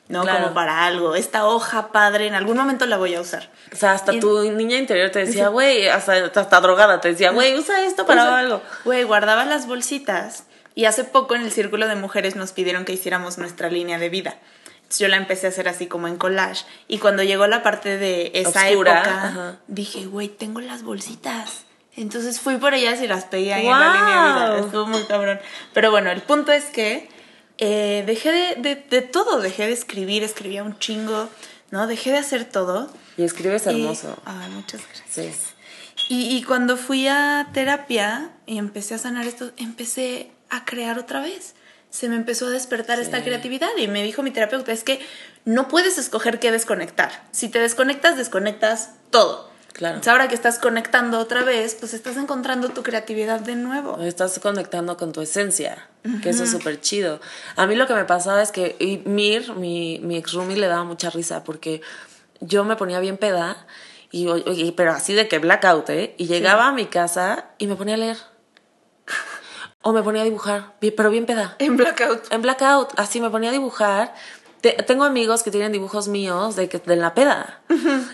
¿no? Claro. Como para algo. Esta hoja padre, en algún momento la voy a usar. O sea, hasta Y- tu niña interior te decía, güey, hasta, hasta drogada te decía, güey, usa esto para Usa- algo. Güey, guardaba las bolsitas y hace poco en el círculo de mujeres nos pidieron que hiciéramos nuestra línea de vida. Entonces yo la empecé a hacer así como en collage y cuando llegó la parte de esa Oscura, época ajá. dije, güey, tengo las bolsitas. Entonces fui por ellas y las pegué ahí en la línea de vida. Estuvo muy cabrón. Pero bueno, el punto es que eh, dejé de, de, de todo. Dejé de escribir, escribía un chingo, ¿no? Dejé de hacer todo. Y escribes hermoso. ay, muchas gracias. Sí. Y, y cuando fui a terapia y empecé a sanar esto, empecé a crear otra vez. Se me empezó a despertar esta creatividad y me dijo mi terapeuta, es que no puedes escoger qué desconectar. Si te desconectas, desconectas todo. Claro. Entonces, ahora que estás conectando otra vez, pues estás encontrando tu creatividad de nuevo. Estás conectando con tu esencia, que eso es súper chido. A mí lo que me pasaba es que y Mir, mi, mi ex roomie, le daba mucha risa porque yo me ponía bien peda, y, y- pero así de que blackout, ¿eh? Y llegaba a mi casa y me ponía a leer. O me ponía a dibujar, pero bien peda. En blackout. En blackout, así me ponía a dibujar. Te- tengo amigos que tienen dibujos míos de que de la peda.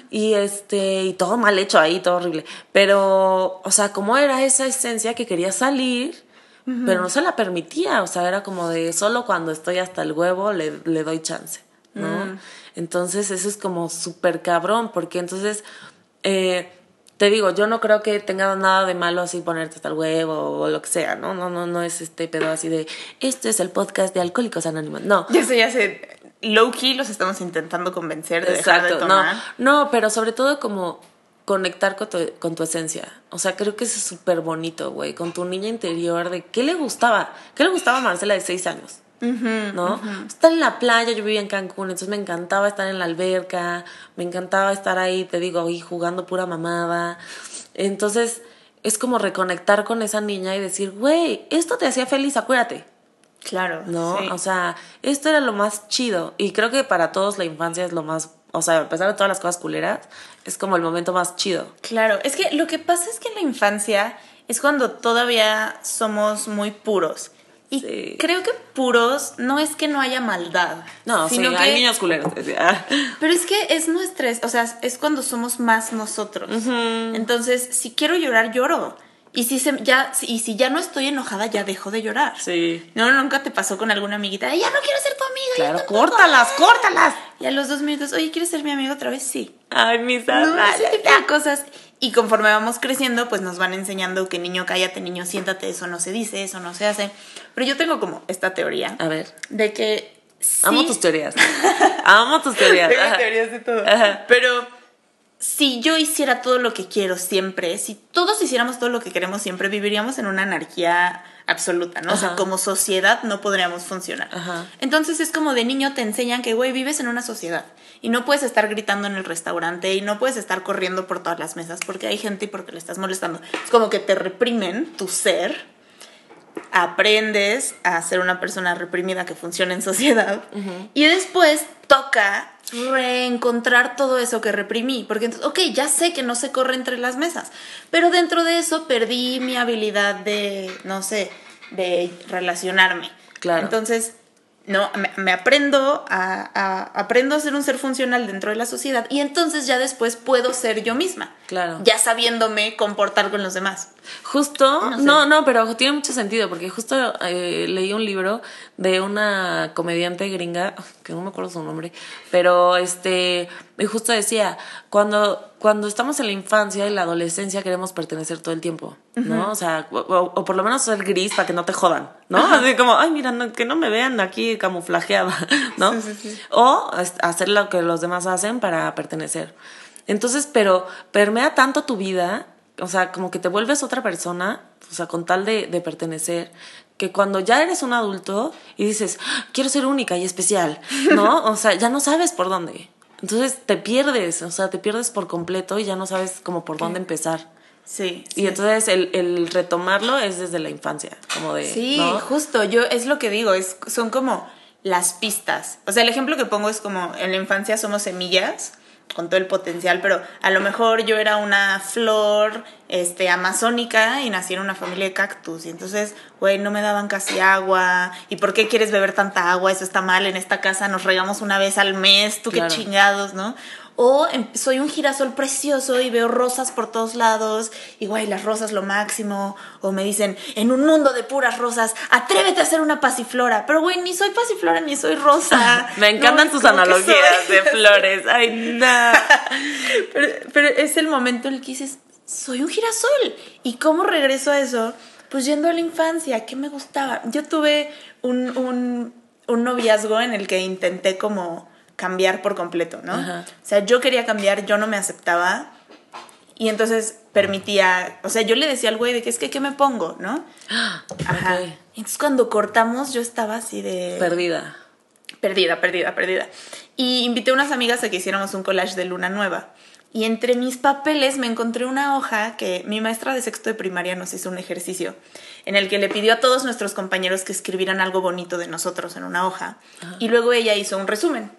Y este, y todo mal hecho ahí, todo horrible. Pero, o sea, como era esa esencia que quería salir, pero no se la permitía. O sea, era como de solo cuando estoy hasta el huevo le, le doy chance, ¿no? Entonces, eso es como súper cabrón, porque entonces, eh, te digo, yo no creo que tenga nada de malo así ponerte hasta el huevo o lo que sea, ¿no? No, no, no es este pedo así de, esto es el podcast de Alcohólicos Anónimos. No. Ya sé, ya sé. Low key los estamos intentando convencer de dejar de Exacto, no, tomar. no, pero sobre todo como conectar con tu, con tu esencia. O sea, creo que eso es súper bonito, güey, con tu niña interior de qué le gustaba, qué le gustaba a Marcela de seis años. ¿No? Estar en la playa, yo vivía en Cancún, entonces me encantaba estar en la alberca, me encantaba estar ahí, te digo, ahí jugando pura mamada. Entonces, es como reconectar con esa niña y decir, güey, esto te hacía feliz, acuérdate. Claro. ¿no? sí. O sea, esto era lo más chido. Y creo que para todos la infancia es lo más. O sea, a pesar de todas las cosas culeras, es como el momento más chido. Claro, es que lo que pasa es que en la infancia es cuando todavía somos muy puros. Y Sí. creo que puros no es que no haya maldad. No, sí, sino hay que- niños culeros. Pero es que es nuestra, es- o sea, es cuando somos más nosotros. Entonces, si quiero llorar, lloro. Y si, se, ya, y si ya no estoy enojada, ya dejo de llorar. Sí. No, nunca te pasó con alguna amiguita. "Ay, Ya no quiero ser tu amiga. ya Claro, tampoco". córtalas, córtalas. Y a los dos minutos, oye, ¿quieres ser mi amigo otra vez? Sí. Ay, mis No, almas. ese tipo de cosas. Y conforme vamos creciendo, pues nos van enseñando que niño, cállate, niño, siéntate, eso no se dice, eso no se hace. Pero yo tengo como esta teoría A ver. de que. sí- Amo tus teorías. Amo tus teorías. Tengo Ajá. teorías de todo. Ajá. Pero si yo hiciera todo lo que quiero siempre, si todos hiciéramos todo lo que queremos siempre, viviríamos en una anarquía absoluta, ¿no? O sea, como sociedad no podríamos funcionar. Ajá. Entonces es como de niño te enseñan que, güey, vives en una sociedad y no puedes estar gritando en el restaurante y no puedes estar corriendo por todas las mesas porque hay gente y porque le estás molestando. Es como que te reprimen tu ser aprendes a ser una persona reprimida que funciona en sociedad y después toca reencontrar todo eso que reprimí, porque entonces, ok, ya sé que no se corre entre las mesas, pero dentro de eso perdí mi habilidad de, no sé, de relacionarme. Claro. Entonces, no, me, me aprendo a, a- aprendo a ser un ser funcional dentro de la sociedad y entonces ya después puedo ser yo misma. Claro. Ya sabiéndome comportar con los demás. Justo, No sé. no, no, pero tiene mucho sentido porque justo eh, leí un libro de una comediante gringa, que no me acuerdo su nombre, pero este, y justo decía, cuando, cuando estamos en la infancia y la adolescencia queremos pertenecer todo el tiempo, ¿no? O sea, o, o- o por lo menos ser gris para que no te jodan, ¿no? Así como, ay, mira, no- que no me vean aquí camuflajeada, ¿no? Sí, sí, sí. O hacer lo que los demás hacen para pertenecer. Entonces, pero permea tanto tu vida, o sea, como que te vuelves otra persona, o sea, con tal de, de pertenecer, que cuando ya eres un adulto y dices, "Ah, quiero ser única y especial, ¿no? O sea, ya no sabes por dónde. Entonces te pierdes, o sea, te pierdes por completo y ya no sabes como por dónde empezar. Sí. Y entonces el, el retomarlo es desde la infancia, como de... Sí, ¿no? justo, yo es lo que digo, es, son como las pistas. O sea, el ejemplo que pongo es como en la infancia somos semillas con todo el potencial, pero a lo mejor yo era una flor este, amazónica y nací en una familia de cactus y entonces, güey, no me daban casi agua. ¿Y por qué quieres beber tanta agua? Eso está mal, en esta casa nos regamos una vez al mes, tú Claro. qué chingados, ¿no? O em- soy un girasol precioso y veo rosas por todos lados y güey, las rosas lo máximo. O me dicen, en un mundo de puras rosas, atrévete a ser una pasiflora. Pero güey, ni soy pasiflora ni soy rosa. Me encantan No, tus ¿cómo que analogías de flores. Ay, no. pero, pero es el momento en el que dices, soy un girasol. ¿Y cómo regreso a eso? Pues yendo a la infancia, ¿qué me gustaba? Yo tuve un, un, un noviazgo en el que intenté como cambiar por completo, ¿no? Ajá. O sea, yo quería cambiar, yo no me aceptaba. Y entonces permitía, o sea, yo le decía al güey de que es que, ¿qué me pongo? ¿No? Ajá. Entonces cuando cortamos yo estaba así de... Perdida. Perdida, perdida, perdida. Y invité a unas amigas a que hiciéramos un collage de luna nueva. Y entre mis papeles me encontré una hoja que mi maestra de sexto de primaria nos hizo un ejercicio en el que le pidió a todos nuestros compañeros que escribieran algo bonito de nosotros en una hoja. Y luego ella hizo un resumen.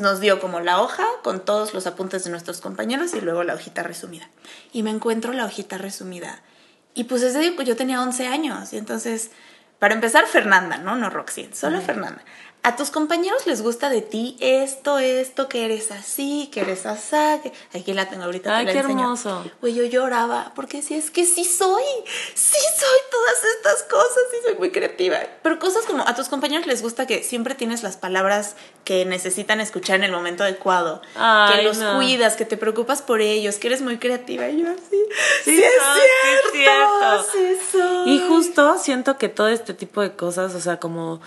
Nos dio como la hoja con todos los apuntes de nuestros compañeros y luego la hojita resumida. Y me encuentro la hojita resumida. Y pues ese día yo tenía 11 años. Y entonces, para empezar, Fernanda, ¿no? No Roxy, solo Fernanda a tus compañeros les gusta de ti esto, esto, que eres así, que eres asá, que aquí la tengo ahorita. Ay, qué hermoso. Pues yo lloraba, porque sí, es que sí soy, sí soy todas estas cosas, sí soy muy creativa. Pero cosas como a tus compañeros les gusta que siempre tienes las palabras que necesitan escuchar en el momento adecuado, que los cuidas, que te preocupas por ellos, que eres muy creativa. Y yo así, sí, es cierto, sí soy. Y justo siento que todo este tipo de cosas, o sea, como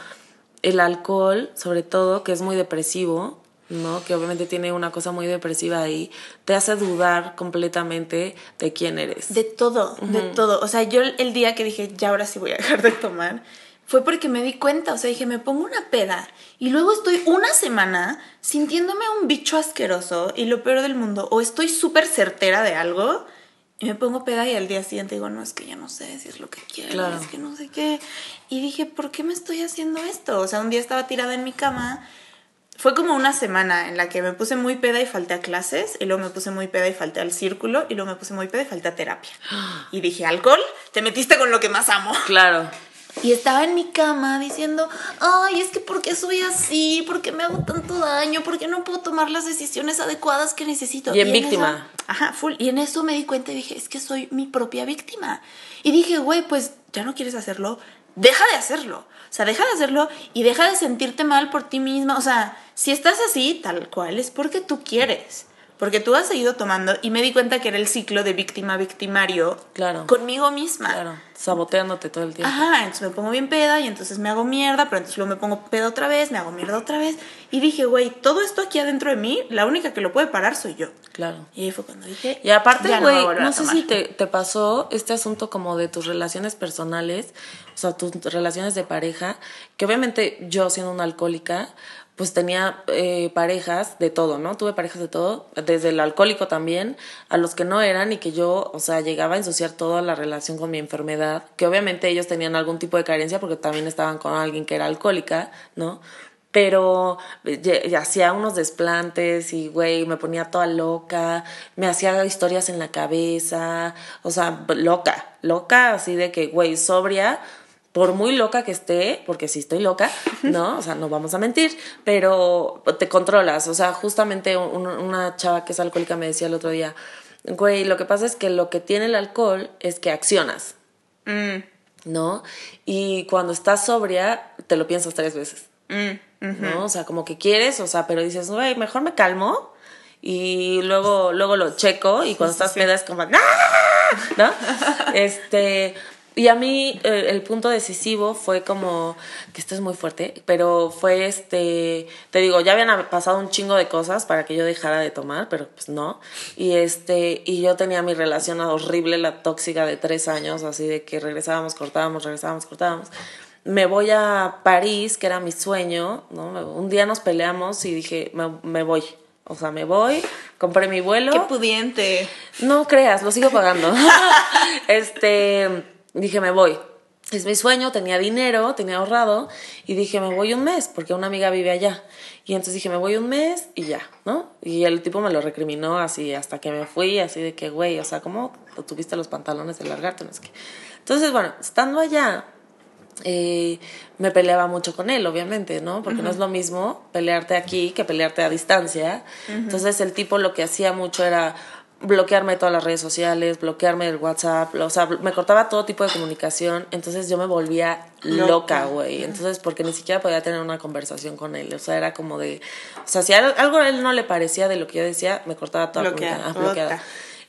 el alcohol, sobre todo, que es muy depresivo, ¿no? Que obviamente tiene una cosa muy depresiva ahí, te hace dudar completamente de quién eres. De todo, de todo. O sea, yo el día que dije, ya ahora sí voy a dejar de tomar, fue porque me di cuenta, o sea, dije, me pongo una peda y luego estoy una semana sintiéndome un bicho asqueroso y lo peor del mundo, o estoy súper certera de algo y me pongo peda y al día siguiente digo, no, es que ya no sé si es lo que quiero, es que no sé qué. Y dije, ¿por qué me estoy haciendo esto? O sea, un día estaba tirada en mi cama. Fue como una semana en la que me puse muy peda y falté a clases, y luego me puse muy peda y falté al círculo, y luego me puse muy peda y falté a terapia. Y dije, alcohol, te metiste con lo que más amo. Claro. Y estaba en mi cama diciendo, ay, es que ¿por qué soy así? ¿Por qué me hago tanto daño? ¿Por qué no puedo tomar las decisiones adecuadas que necesito? Y en víctima. ajá, full. Y en eso me di cuenta y dije, es que soy mi propia víctima. Y dije, güey, pues ya no quieres hacerlo, deja de hacerlo. O sea, deja de hacerlo y deja de sentirte mal por ti misma. O sea, si estás así, tal cual, es porque tú quieres porque tú has seguido tomando y me di cuenta que era el ciclo de víctima-victimario claro. conmigo misma. Claro, saboteándote todo el tiempo. Ajá, entonces me pongo bien peda y entonces me hago mierda, pero entonces luego me pongo peda otra vez, me hago mierda otra vez. Y dije, güey, todo esto aquí adentro de mí, la única que lo puede parar soy yo. Claro. Y ahí fue cuando dije. Y aparte, güey, no, sé si te, te pasó este asunto como de tus relaciones personales, o sea, tus relaciones de pareja, que obviamente yo siendo una alcohólica, pues tenía eh, parejas de todo, ¿no? Tuve parejas de todo, desde el alcohólico también, a los que no eran y que yo, o sea, llegaba a ensuciar toda la relación con mi enfermedad, que obviamente ellos tenían algún tipo de carencia porque también estaban con alguien que era alcohólica, ¿no? Pero hacía unos desplantes y, güey, me ponía toda loca, me hacía historias en la cabeza, o sea, loca, loca, así de que, güey, sobria, por muy loca que esté, porque sí estoy loca, ¿no? O sea, no vamos a mentir, pero te controlas. O sea, justamente una chava que es alcohólica me decía el otro día, güey, lo que pasa es que lo que tiene el alcohol es que accionas, mm. ¿no? Y cuando estás sobria, te lo piensas tres veces, mm, ¿no? O sea, como que quieres, o sea, pero dices, güey, mejor me calmo y luego, luego lo checo y cuando estás peda es como, ¿no? Este, y a mí eh, el punto decisivo fue como, que esto es muy fuerte, pero fue este, te digo, ya habían pasado un chingo de cosas para que yo dejara de tomar, pero pues no. Y este, y yo tenía mi relación horrible, la tóxica de tres años, así de que regresábamos, cortábamos, regresábamos, cortábamos. Me voy a París, que era mi sueño, ¿no? Un día nos peleamos y dije, me, me voy. O sea, me voy, compré mi vuelo. ¡Qué pudiente! No creas, lo sigo pagando. este dije, me voy. Es mi sueño, tenía dinero, tenía ahorrado y dije, me voy un mes porque una amiga vive allá. Y entonces dije, me voy un mes y ya, ¿no? Y el tipo me lo recriminó así hasta que me fui, así de que, güey, o sea, ¿cómo tuviste los pantalones de largarte? No que... Entonces, bueno, estando allá, eh, me peleaba mucho con él, obviamente, ¿no? Porque no es lo mismo pelearte aquí que pelearte a distancia. Entonces el tipo lo que hacía mucho era bloquearme todas las redes sociales, bloquearme el WhatsApp, o sea, me cortaba todo tipo de comunicación, entonces yo me volvía loca, güey. Entonces, porque ni siquiera podía tener una conversación con él, o sea, era como de, o sea, si algo a él no le parecía de lo que yo decía, me cortaba toda la comunicación. Ah,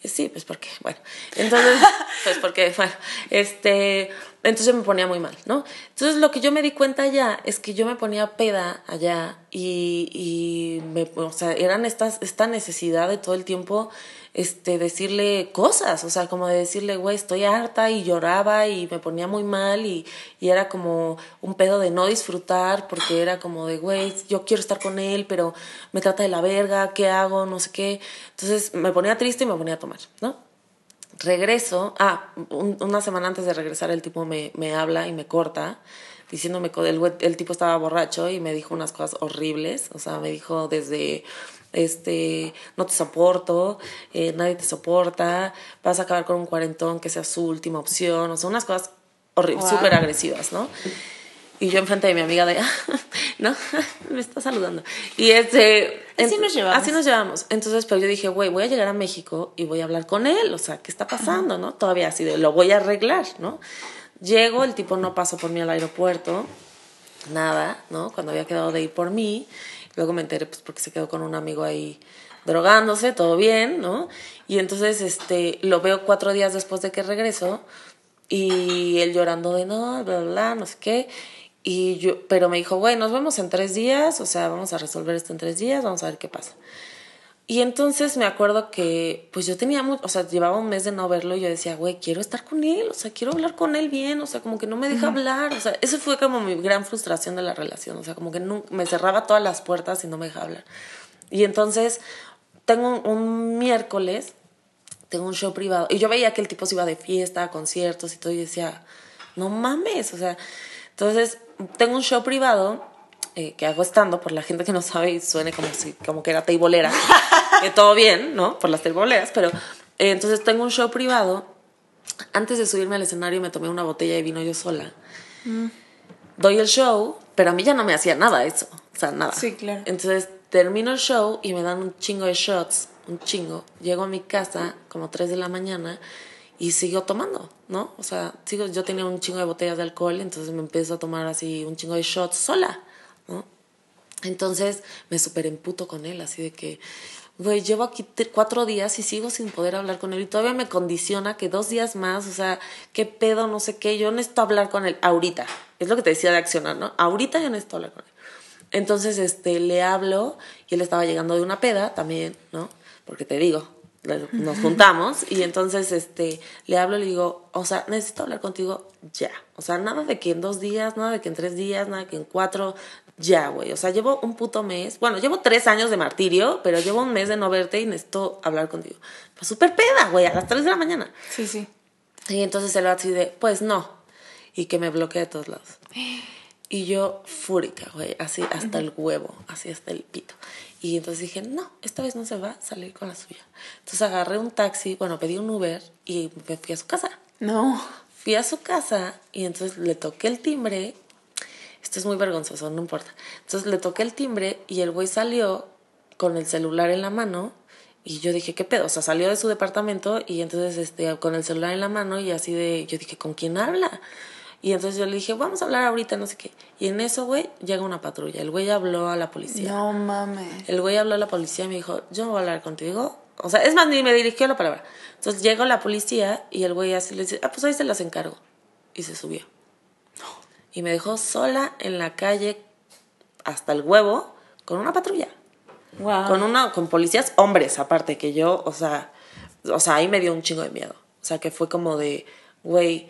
sí, pues porque, bueno, entonces, pues porque, bueno, este, entonces me ponía muy mal, ¿no? Entonces lo que yo me di cuenta allá es que yo me ponía peda allá y, y me, o sea, eran estas, esta necesidad de todo el tiempo este, decirle cosas, o sea, como de decirle, güey, estoy harta y lloraba y me ponía muy mal y, y era como un pedo de no disfrutar porque era como de, güey, yo quiero estar con él, pero me trata de la verga, ¿qué hago? No sé qué. Entonces me ponía triste y me ponía a tomar, ¿no? Regreso, ah, una semana antes de regresar el tipo me, me habla y me corta diciéndome que el, el tipo estaba borracho y me dijo unas cosas horribles, o sea, me dijo desde este, no te soporto, eh, nadie te soporta, vas a acabar con un cuarentón que sea su última opción, o sea, unas cosas horribles, súper agresivas, ¿no? Y yo enfrente de mi amiga de, ¿no? Me está saludando. Y este... Así nos llevamos. Así nos llevamos. Entonces, pero yo dije, güey, voy a llegar a México y voy a hablar con él. O sea, ¿qué está pasando, no? Todavía así de, lo voy a arreglar, ¿no? Llego, el tipo no pasó por mí al aeropuerto, nada, ¿no? Cuando había quedado de ir por mí. Luego me enteré, pues, porque se quedó con un amigo ahí drogándose, todo bien, ¿no? Y entonces, este, lo veo cuatro días después de que regreso y él llorando de no, bla, bla, bla, no sé qué. Y yo, pero me dijo, güey, nos vemos en tres días, o sea, vamos a resolver esto en tres días, vamos a ver qué pasa. Y entonces me acuerdo que, pues yo tenía mucho, o sea, llevaba un mes de no verlo y yo decía, güey, quiero estar con él, o sea, quiero hablar con él bien, o sea, como que no me deja hablar, o sea, eso fue como mi gran frustración de la relación, o sea, como que no, me cerraba todas las puertas y no me dejaba hablar. Y entonces, tengo un, un miércoles, tengo un show privado, y yo veía que el tipo se iba de fiesta, a conciertos y todo, y decía, no mames, o sea, entonces tengo un show privado eh, que hago estando, por la gente que no sabe y suene como, si, como que era teibolera, que todo bien, ¿no? Por las teiboleras, pero eh, entonces tengo un show privado. Antes de subirme al escenario me tomé una botella de vino yo sola. Doy el show, pero a mí ya no me hacía nada eso, o sea, nada. Sí, claro. Entonces termino el show y me dan un chingo de shots, un chingo. Llego a mi casa como 3 de la mañana y sigo tomando, ¿no? O sea, sigo, yo tenía un chingo de botellas de alcohol, entonces me empiezo a tomar así un chingo de shots sola. Entonces me super emputo con él, así de que, güey, llevo aquí cuatro días y sigo sin poder hablar con él y todavía me condiciona que dos días más, o sea, qué pedo, no sé qué, yo necesito hablar con él ahorita. Es lo que te decía de accionar, ¿no? Ahorita yo necesito hablar con él. Entonces, este, le hablo y él estaba llegando de una peda también, ¿no? Porque te digo, nos juntamos y entonces este le hablo y le digo, o sea, necesito hablar contigo ya. O sea, nada de que en dos días, nada de que en tres días, nada de que en cuatro, ya, güey. O sea, llevo un puto mes, bueno, llevo tres años de martirio, pero llevo un mes de no verte y necesito hablar contigo. Pues súper peda, güey, a las tres de la mañana. Sí, sí. Y entonces él va así de, pues no. Y que me bloquee de todos lados. Y yo fúrica, güey, así hasta el huevo, así hasta el pito. Y entonces dije, no, esta vez no se va a salir con la suya. Entonces agarré un taxi, bueno, pedí un Uber y me fui a su casa. No. Fui a su casa y entonces le toqué el timbre. Esto es muy vergonzoso, no importa. Entonces le toqué el timbre y el güey salió con el celular en la mano. Y yo dije, ¿qué pedo? O sea, salió de su departamento y entonces este, con el celular en la mano y así de, yo dije, ¿con quién habla? Y entonces yo le dije, vamos a hablar ahorita, no sé qué. Y en eso, güey, llega una patrulla. El güey habló a la policía. No mames. El güey habló a la policía y me dijo, yo no voy a hablar contigo. O sea, es más, ni me dirigió la palabra. Entonces llegó la policía y el güey así le dice, ah, pues ahí se las encargo. Y se subió. Y me dejó sola en la calle hasta el huevo con una patrulla. Wow. Con una, con policías hombres, aparte que yo, o sea, o sea, ahí me dio un chingo de miedo. O sea, que fue como de, güey,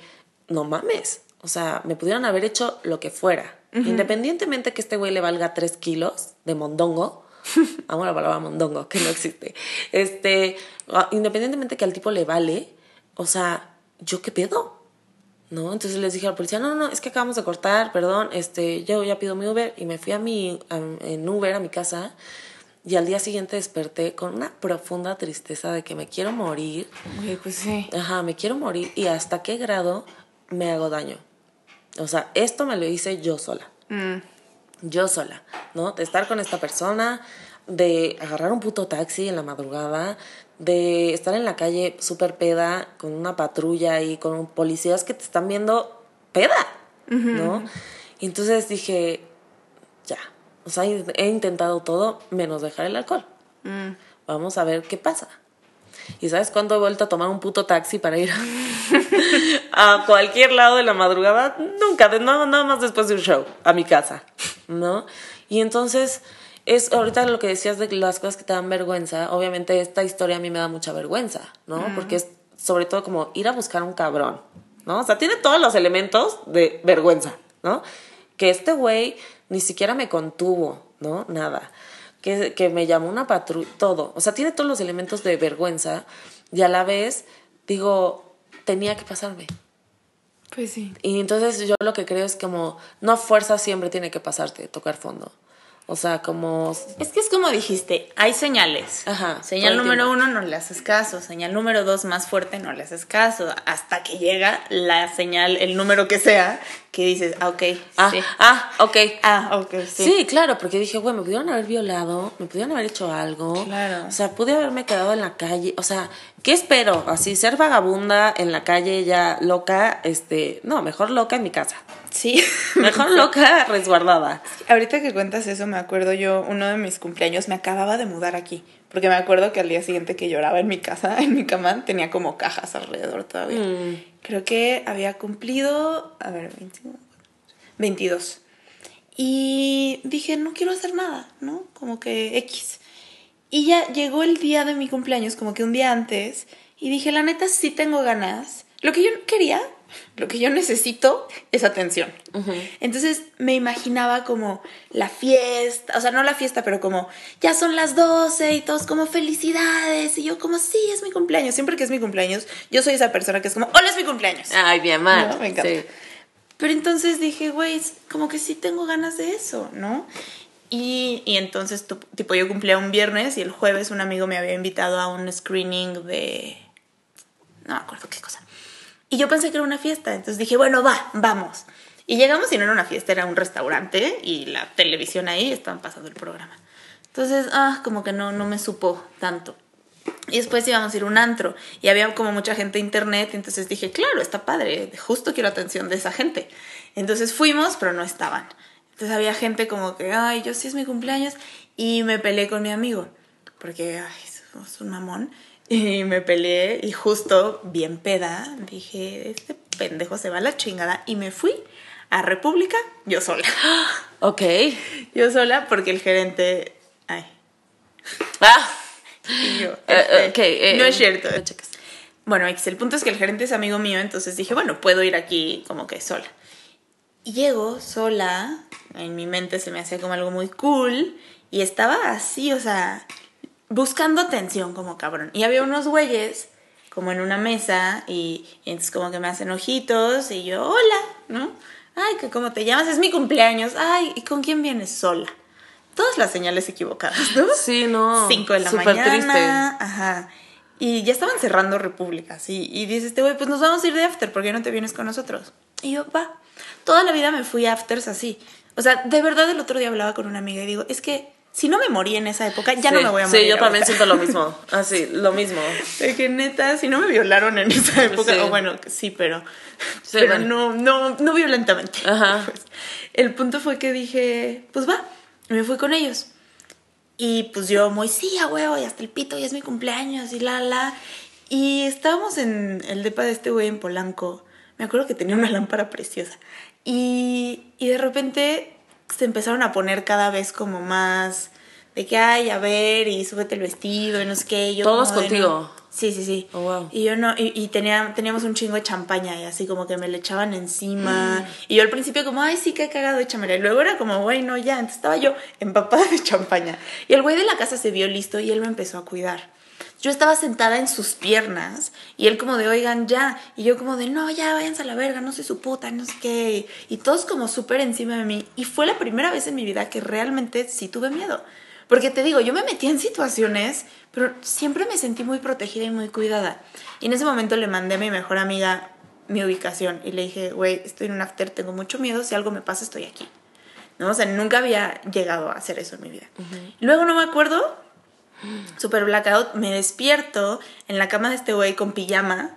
no mames. O sea, me pudieron haber hecho lo que fuera. Independientemente que este güey le valga tres kilos de mondongo. Amo la palabra mondongo, que no existe. Este, independientemente que al tipo le vale, o sea, ¿yo qué pedo? ¿No? Entonces les dije a la policía, no, no, no, es que acabamos de cortar, perdón, este, yo ya pido mi Uber y me fui a mi, a, en Uber a mi casa y al día siguiente desperté con una profunda tristeza de que me quiero morir. Oye, pues sí. Ajá, me quiero morir y hasta qué grado me hago daño. O sea, esto me lo hice yo sola. Mm. Yo sola, ¿no? De estar con esta persona, de agarrar un puto taxi en la madrugada, de estar en la calle súper peda con una patrulla y con policías que te están viendo peda, ¿no? Y entonces dije, ya, o sea, he intentado todo menos dejar el alcohol. Mm. Vamos a ver qué pasa. ¿Y sabes cuándo he vuelto a tomar un puto taxi para ir a cualquier lado de la madrugada? Nunca, de nada, nada más después de un show, a mi casa, ¿no? Y entonces, es ahorita lo que decías de las cosas que te dan vergüenza, obviamente esta historia a mí me da mucha vergüenza, ¿no? Porque es sobre todo como ir a buscar un cabrón, ¿no? O sea, tiene todos los elementos de vergüenza, ¿no? Que este güey ni siquiera me contuvo, ¿no? Nada que, que me llamó una patrulla, todo. O sea, tiene todos los elementos de vergüenza y a la vez, digo, tenía que pasarme. Pues sí. Y entonces yo lo que creo es como, no fuerza siempre tiene que pasarte tocar fondo. O sea, como... Es que es como dijiste, hay señales. Ajá, Señal número uno no le haces caso. Señal número dos más fuerte no le haces caso. Hasta que llega la señal, el número que sea, que dices, ah, ok, Ah, sí. ah, ok. Ah, ok, sí. Sí. claro, porque dije, güey, me pudieron haber violado, me pudieron haber hecho algo. Claro. O sea, pude haberme quedado en la calle. O sea, ¿qué espero? Así, ser vagabunda en la calle ya loca, este, no, mejor loca en mi casa. Sí. Mejor loca resguardada. Ahorita que cuentas eso, me acuerdo yo, uno de mis cumpleaños, me acababa de mudar aquí. Porque me acuerdo que al día siguiente que lloraba en mi casa, en mi cama, tenía como cajas alrededor todavía. Mm. Creo que había cumplido, a ver, 21, 22. Y dije, no quiero hacer nada, ¿no? Como que X. Y ya llegó el día de mi cumpleaños, como que un día antes, y dije, la neta, sí tengo ganas. Lo que yo quería, lo que yo necesito es atención. Entonces me imaginaba como la fiesta, o sea, no la fiesta, pero como ya son las 12 y todos como felicidades. Y yo como, sí, es mi cumpleaños. Siempre que es mi cumpleaños, yo soy esa persona que es como, hola, es mi cumpleaños. Ay, bien mal. No, me encanta. Sí. Pero entonces dije, güey, como que sí tengo ganas de eso, ¿no? Y, y entonces, tipo, yo cumplía un viernes y el jueves un amigo me había invitado a un screening de... No me acuerdo qué cosa. Y yo pensé que era una fiesta, entonces dije, bueno, va, vamos. Y llegamos y no era una fiesta, era un restaurante y la televisión ahí estaban pasando el programa. Entonces, ah, como que no, no me supo tanto. Y después íbamos a ir a un antro y había como mucha gente de internet, entonces dije, claro, está padre, justo quiero atención de esa gente. Entonces fuimos, pero no estaban. Entonces había gente como que, ay, yo sí es mi cumpleaños y me peleé con mi amigo, porque, ay, es un mamón. Y me peleé y justo, bien peda, dije, este pendejo se va a la chingada y me fui a República yo sola. Ok. Yo sola porque el gerente, ay, Ah. y yo, Eh, este, ok, eh, no es cierto. no. Bueno, X, el punto es que el gerente es amigo mío, entonces dije, bueno, puedo ir aquí como que sola. Y llego sola, en mi mente se me hacía como algo muy cool, y estaba así, o sea, buscando atención como cabrón. Y había unos güeyes como en una mesa, y, y entonces como que me hacen ojitos, y yo, hola, ¿no? Ay, que ¿cómo te llamas? Es mi cumpleaños. Ay, ¿y con quién vienes sola? Todas las señales equivocadas, ¿no? Sí, no. 5 de la Súper mañana. triste. Ajá. Y ya estaban cerrando repúblicas. Y, y dice este güey, pues nos vamos a ir de after, ¿por qué no te vienes con nosotros? Y yo, va. Toda la vida me fui a afters así. O sea, de verdad el otro día hablaba con una amiga y digo, es que si no me morí en esa época, ya no Sí, me voy a morir. Sí, yo también ahorita. siento lo mismo. Así, lo mismo. De que neta, si no me violaron en esa época, Sí. o bueno, sí, pero, Sí, pero bueno. no, no, no violentamente. Ajá. Pues, el punto fue que dije, pues va, me fui con ellos. Y pues yo muy, sí, a huevo, y hasta el pito, y es mi cumpleaños, y la, la. Y estábamos en el depa de este güey en Polanco. Me acuerdo que tenía una lámpara preciosa. Y, y de repente se empezaron a poner cada vez como más de que, ay, a ver, y súbete el vestido, y no sé qué. yo ¿Todos contigo? "No". Sí, sí, sí. Oh, wow. Y yo no, y, y tenía, teníamos un chingo de champaña y así como que me le echaban encima. Y yo al principio como, ay, sí, qué cagado, échamela. Y luego era como, güey, no, ya. Entonces estaba yo empapada de champaña. Y el güey de la casa se vio listo y él me empezó a cuidar. Yo estaba sentada en sus piernas y él como de, oigan, ya. Y yo como de, no, ya, váyanse a la verga, no soy su puta, no sé qué. Y todos como súper encima de mí. Y fue la primera vez en mi vida que realmente sí tuve miedo. Porque te digo, yo me metí en situaciones, pero siempre me sentí muy protegida y muy cuidada. Y en ese momento le mandé a mi mejor amiga mi ubicación y le dije, güey, estoy en un after, tengo mucho miedo, si algo me pasa estoy aquí. ¿No? O sea, nunca había llegado a hacer eso en mi vida. Luego no me acuerdo, super blackout, me despierto en la cama de este güey con pijama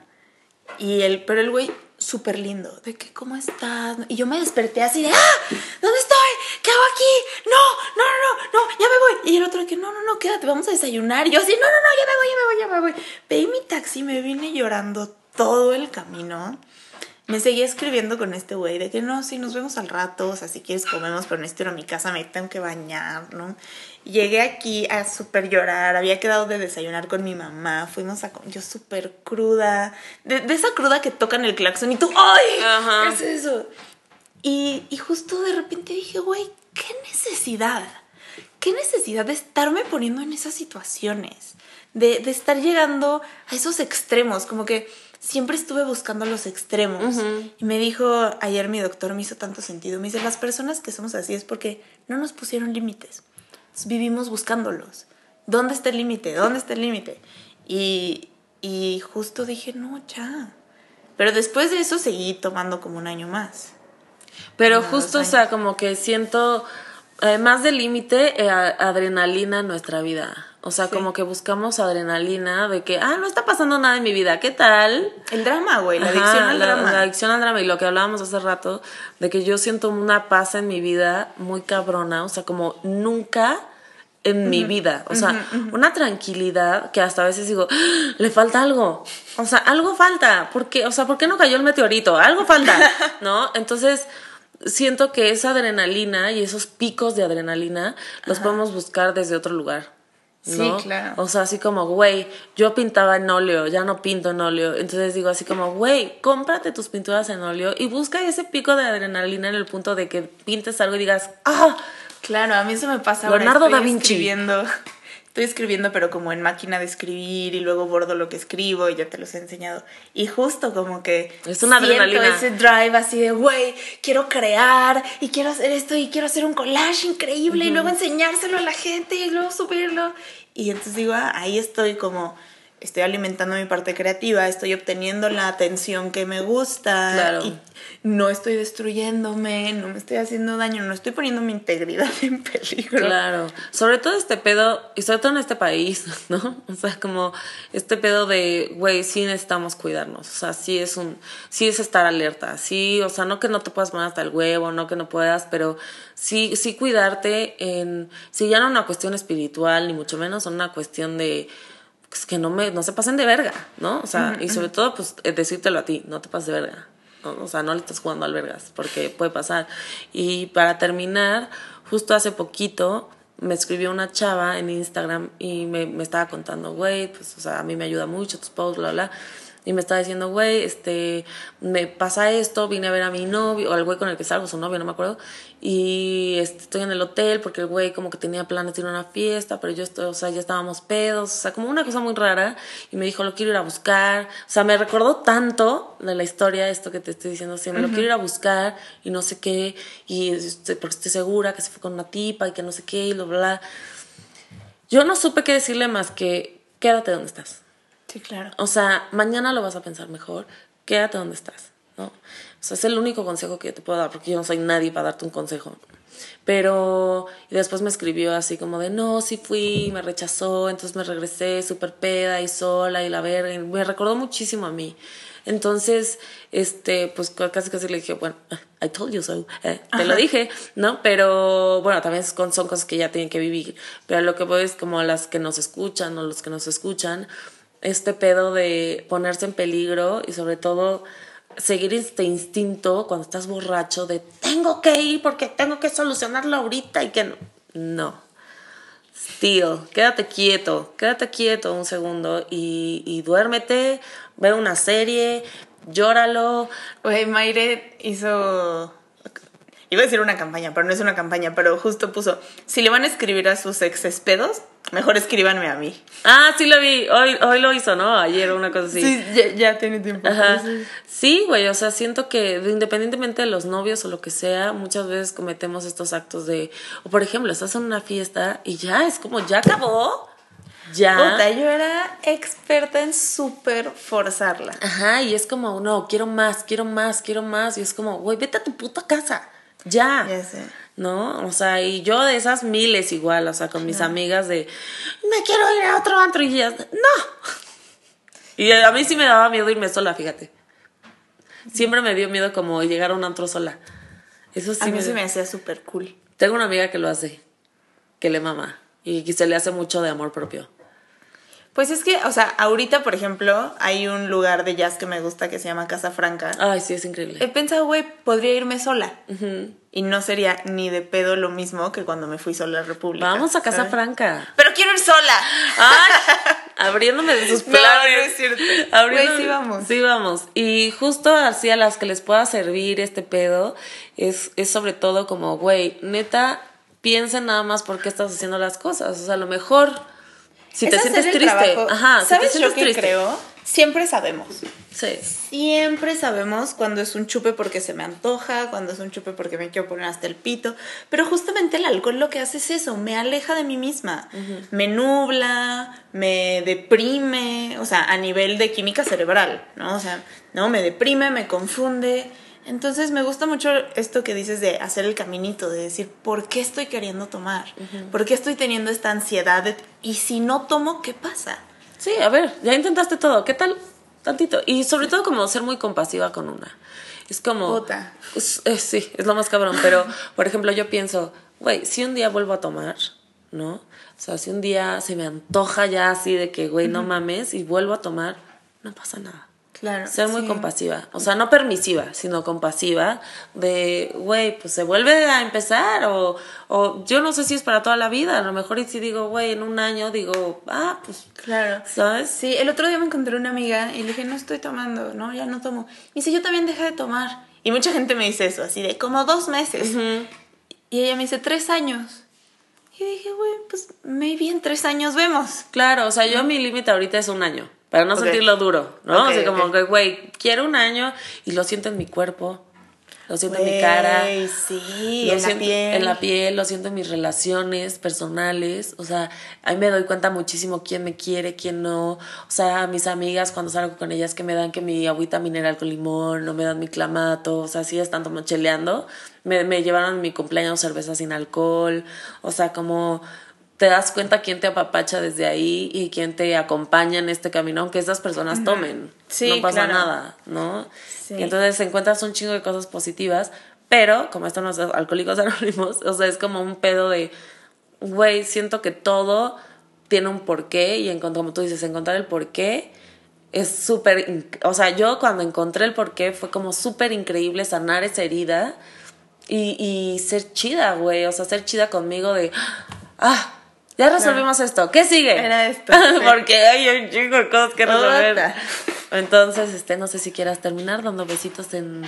y el, pero el güey súper lindo, de que, ¿cómo estás? Y yo me desperté así de, ¡ah! ¿Dónde estoy? ¿Qué hago aquí? No, no, no, no, no, ya me voy. Y el otro que, no, no, no, quédate, vamos a desayunar. Y yo así, no, no, no, ya me voy, ya me voy, ya me voy. Pedí mi taxi, me vine llorando todo el camino. Me seguía escribiendo con este güey de que no, sí, nos vemos al rato, o sea, si quieres comemos, pero necesito ir a mi casa, me tengo que bañar, ¿no? Llegué aquí a súper llorar, había quedado de desayunar con mi mamá, fuimos a... Yo súper cruda, de, de esa cruda que tocan el claxon y tú, ¡ay! Ajá. ¿Qué es eso? Y, y justo de repente dije, güey, ¿qué necesidad? ¿Qué necesidad de estarme poniendo en esas situaciones? De, de estar llegando a esos extremos, como que siempre estuve buscando los extremos. Y me dijo, ayer mi doctor me hizo tanto sentido, me dice, las personas que somos así es porque no nos pusieron límites, vivimos buscándolos. ¿Dónde está el límite? ¿Dónde está el límite? Y, y justo dije, no, ya. Pero después de eso seguí tomando como un año más. Pero justo, o sea, como que siento, además del límite, eh, adrenalina en nuestra vida. O sea, como que buscamos adrenalina de que, ah, no está pasando nada en mi vida, ¿qué tal? El drama, güey, la adicción al drama. La adicción al drama y lo que hablábamos hace rato, de que yo siento una paz en mi vida muy cabrona, o sea, como nunca en mi vida, o sea, una tranquilidad que hasta a veces digo, ¡Ah! le falta algo, o sea, algo falta, porque, o sea, ¿por qué no cayó el meteorito? Algo falta, ¿no? Entonces, siento que esa adrenalina y esos picos de adrenalina los podemos buscar desde otro lugar. Sí, claro. O sea, así como, güey, yo pintaba en óleo, ya no pinto en óleo. Entonces digo así como, güey, cómprate tus pinturas en óleo y busca ese pico de adrenalina en el punto de que pintes algo y digas, ah, claro, a mí eso me pasa Leonardo da Vinci. Escribiendo, estoy escribiendo, pero como en máquina de escribir y luego bordo lo que escribo y ya te los he enseñado. Y justo como que es una adrenalina. ese drive así de, güey, quiero crear y quiero hacer esto y quiero hacer un collage increíble y luego enseñárselo a la gente y luego subirlo. Y entonces digo, ah, ahí estoy como estoy alimentando mi parte creativa, estoy obteniendo la atención que me gusta y no estoy destruyéndome, no me estoy haciendo daño, no estoy poniendo mi integridad en peligro. Claro, sobre todo este pedo, y sobre todo en este país, ¿no? O sea, como este pedo de, güey, sí necesitamos cuidarnos, o sea, sí es un, sí es estar alerta, sí, o sea, no que no te puedas poner hasta el huevo, no que no puedas, pero sí, sí cuidarte en, si ya no una cuestión espiritual, ni mucho menos, una cuestión de pues, que no me no se pasen de verga, ¿no? O sea, y sobre todo pues eh, decírtelo a ti, no te pases de verga. O sea, no le estás jugando al vergas, porque puede pasar. Y para terminar, justo hace poquito me escribió una chava en Instagram y me, me estaba contando, güey, pues, o sea, a mí me ayuda mucho tus posts, bla, bla y me estaba diciendo, güey, este, me pasa esto, vine a ver a mi novio, o al güey con el que salgo, su novio, no me acuerdo, y este, estoy en el hotel porque el güey como que tenía planes de ir a una fiesta, pero yo estoy, o sea, ya estábamos pedos, o sea, como una cosa muy rara, y me dijo, lo quiero ir a buscar, o sea, me recordó tanto de la historia, esto que te estoy diciendo, sí, me lo quiero ir a buscar, y no sé qué, y este, porque estoy segura que se fue con una tipa, y que no sé qué, y lo bla. Yo no supe qué decirle más que, quédate donde estás. Sí, claro. O sea, mañana lo vas a pensar mejor, quédate donde estás, ¿no? O sea, es el único consejo que te puedo dar, porque yo no soy nadie para darte un consejo. Pero, y después me escribió así como de, no, sí fui, me rechazó, entonces me regresé súper peda y sola y la verga, me recordó muchísimo a mí. Entonces, este, pues casi casi le dije, bueno, I told you so, eh, te lo dije, ¿no? Pero bueno, también son cosas que ya tienen que vivir. Pero lo que voy es como las que nos escuchan o los que nos escuchan, este pedo de ponerse en peligro y sobre todo seguir este instinto cuando estás borracho de tengo que ir porque tengo que solucionarlo ahorita y que no. No. Still, quédate quieto, quédate quieto un segundo y, y duérmete, ve una serie, llóralo. Oye, Maire hizo Iba a decir una campaña, pero no es una campaña, pero justo puso, si le van a escribir a sus exespedos, mejor escríbanme a mí. Ah, sí lo vi, hoy, hoy lo hizo, ¿no? Ayer una cosa así. Sí, ya, tiene tiempo. Ajá. Sí, güey, o sea, siento que independientemente de los novios o lo que sea, muchas veces cometemos estos actos de, o por ejemplo, estás en una fiesta y ya es como, ya acabó. Ya. Puta, yo era experta en súper forzarla. Ajá, y es como, no, quiero más, quiero más, quiero más. Y es como, güey, vete a tu puta casa ya. ¿No? O sea, y yo de esas miles igual, o sea, con mis amigas de, me quiero ir a otro antro y ellas, no. Y a mí sí me daba miedo irme sola, fíjate. Siempre me dio miedo como llegar a un antro sola. Eso sí. A mí me... se me hacía súper cool. Tengo una amiga que lo hace, que le mama y que se le hace mucho de amor propio. Pues es que, o sea, ahorita, por ejemplo, hay un lugar de jazz que me gusta que se llama Casa Franca. Ay, sí, es increíble. He pensado, güey, podría irme sola. Y no sería ni de pedo lo mismo que cuando me fui sola a la República. Vamos a Casa Franca. Pero quiero ir sola. Ay, abriéndome de sus planes. No, no es cierto. Güey, sí vamos. Sí vamos. Y justo así a las que les pueda servir este pedo, es, es sobre todo como, güey, neta, piensen nada más por qué estás haciendo las cosas. O sea, a lo mejor si te sientes triste. Ajá, ¿Sabes yo qué creo? siempre sabemos. Sí. Siempre sabemos cuando es un chupe porque se me antoja, cuando es un chupe porque me quiero poner hasta el pito. Pero justamente el alcohol lo que hace es eso, me aleja de mí misma. Me nubla, me deprime, o sea, a nivel de química cerebral, ¿no? O sea, no, me deprime, me confunde. Entonces me gusta mucho esto que dices de hacer el caminito, de decir, ¿por qué estoy queriendo tomar? ¿Por qué estoy teniendo esta ansiedad? de- y si no tomo, ¿qué pasa? Sí, a ver, ya intentaste todo. ¿Qué tal? Tantito. Y sobre todo como ser muy compasiva con una. Es como... Puta. Es- es- sí, es lo más cabrón. Pero, por ejemplo, yo pienso, güey, si un día vuelvo a tomar, ¿no? O sea, si un día se me antoja ya así de que, güey, no mames, y vuelvo a tomar, no pasa nada. Claro. Ser muy sí. compasiva. O sea, no permisiva, sino compasiva. De, güey, pues se vuelve a empezar. O, o yo no sé si es para toda la vida. A lo mejor y si digo, güey, en un año digo, ah, pues, Claro. ¿sabes? Sí, el otro día me encontré una amiga y le dije, no estoy tomando, no, ya no tomo. Y dice, yo también dejé de tomar. Y mucha gente me dice eso, así de como dos meses. Y ella me dice, tres años. Y dije, güey, pues maybe en tres años vemos. Claro, o sea, yo mi límite ahorita es un año. Para no Ok. sentirlo duro, ¿no? Ok, o sea, como que, güey, quiero un año y lo siento en mi cuerpo, lo siento en mi cara. Sí, lo en la siento piel. En la piel, lo siento en mis relaciones personales. O sea, ahí me doy cuenta muchísimo quién me quiere, quién no. O sea, mis amigas cuando salgo con ellas que me dan que mi agüita mineral con limón, no me dan mi clamato. O sea, sí están como cheleando. Me, me llevaron mi cumpleaños cerveza sin alcohol. O sea, como te das cuenta quién te apapacha desde ahí y quién te acompaña en este camino, aunque estas personas tomen. Sí, no pasa claro. nada, ¿no? Sí. Y entonces encuentras un chingo de cosas positivas, pero como esto no es alcohólicos anónimos, o sea, es como un pedo de, güey, siento que todo tiene un porqué y en como tú dices, encontrar el porqué es súper, o sea, yo cuando encontré el porqué fue como súper increíble sanar esa herida y, y ser chida, güey, o sea, ser chida conmigo de, ah, ya resolvimos esto, ¿qué sigue? Era esto. Porque hay un chingo de cosas que resolver. Otra. Entonces, este, no sé si quieras terminar dando besitos en,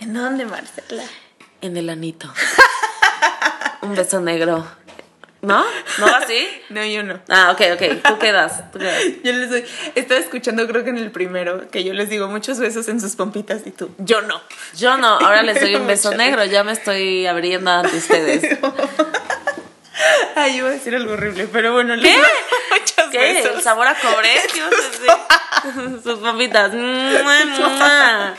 ¿En dónde, Marcela? en el anito. Un beso negro. ¿No? ¿No así? No, yo no. Ah, ok, ok. Tú quedas. Tú quedas. Yo les doy, estaba escuchando creo que en el primero, que yo les digo muchos besos en sus pompitas y tú, yo no. Yo no, ahora les doy un beso negro. Ya me estoy abriendo ante ustedes. Ay, iba a decir algo horrible, pero bueno, les ¿Qué? doy muchos ¿Qué? besos. ¿El sabor a cobre? Sus mua.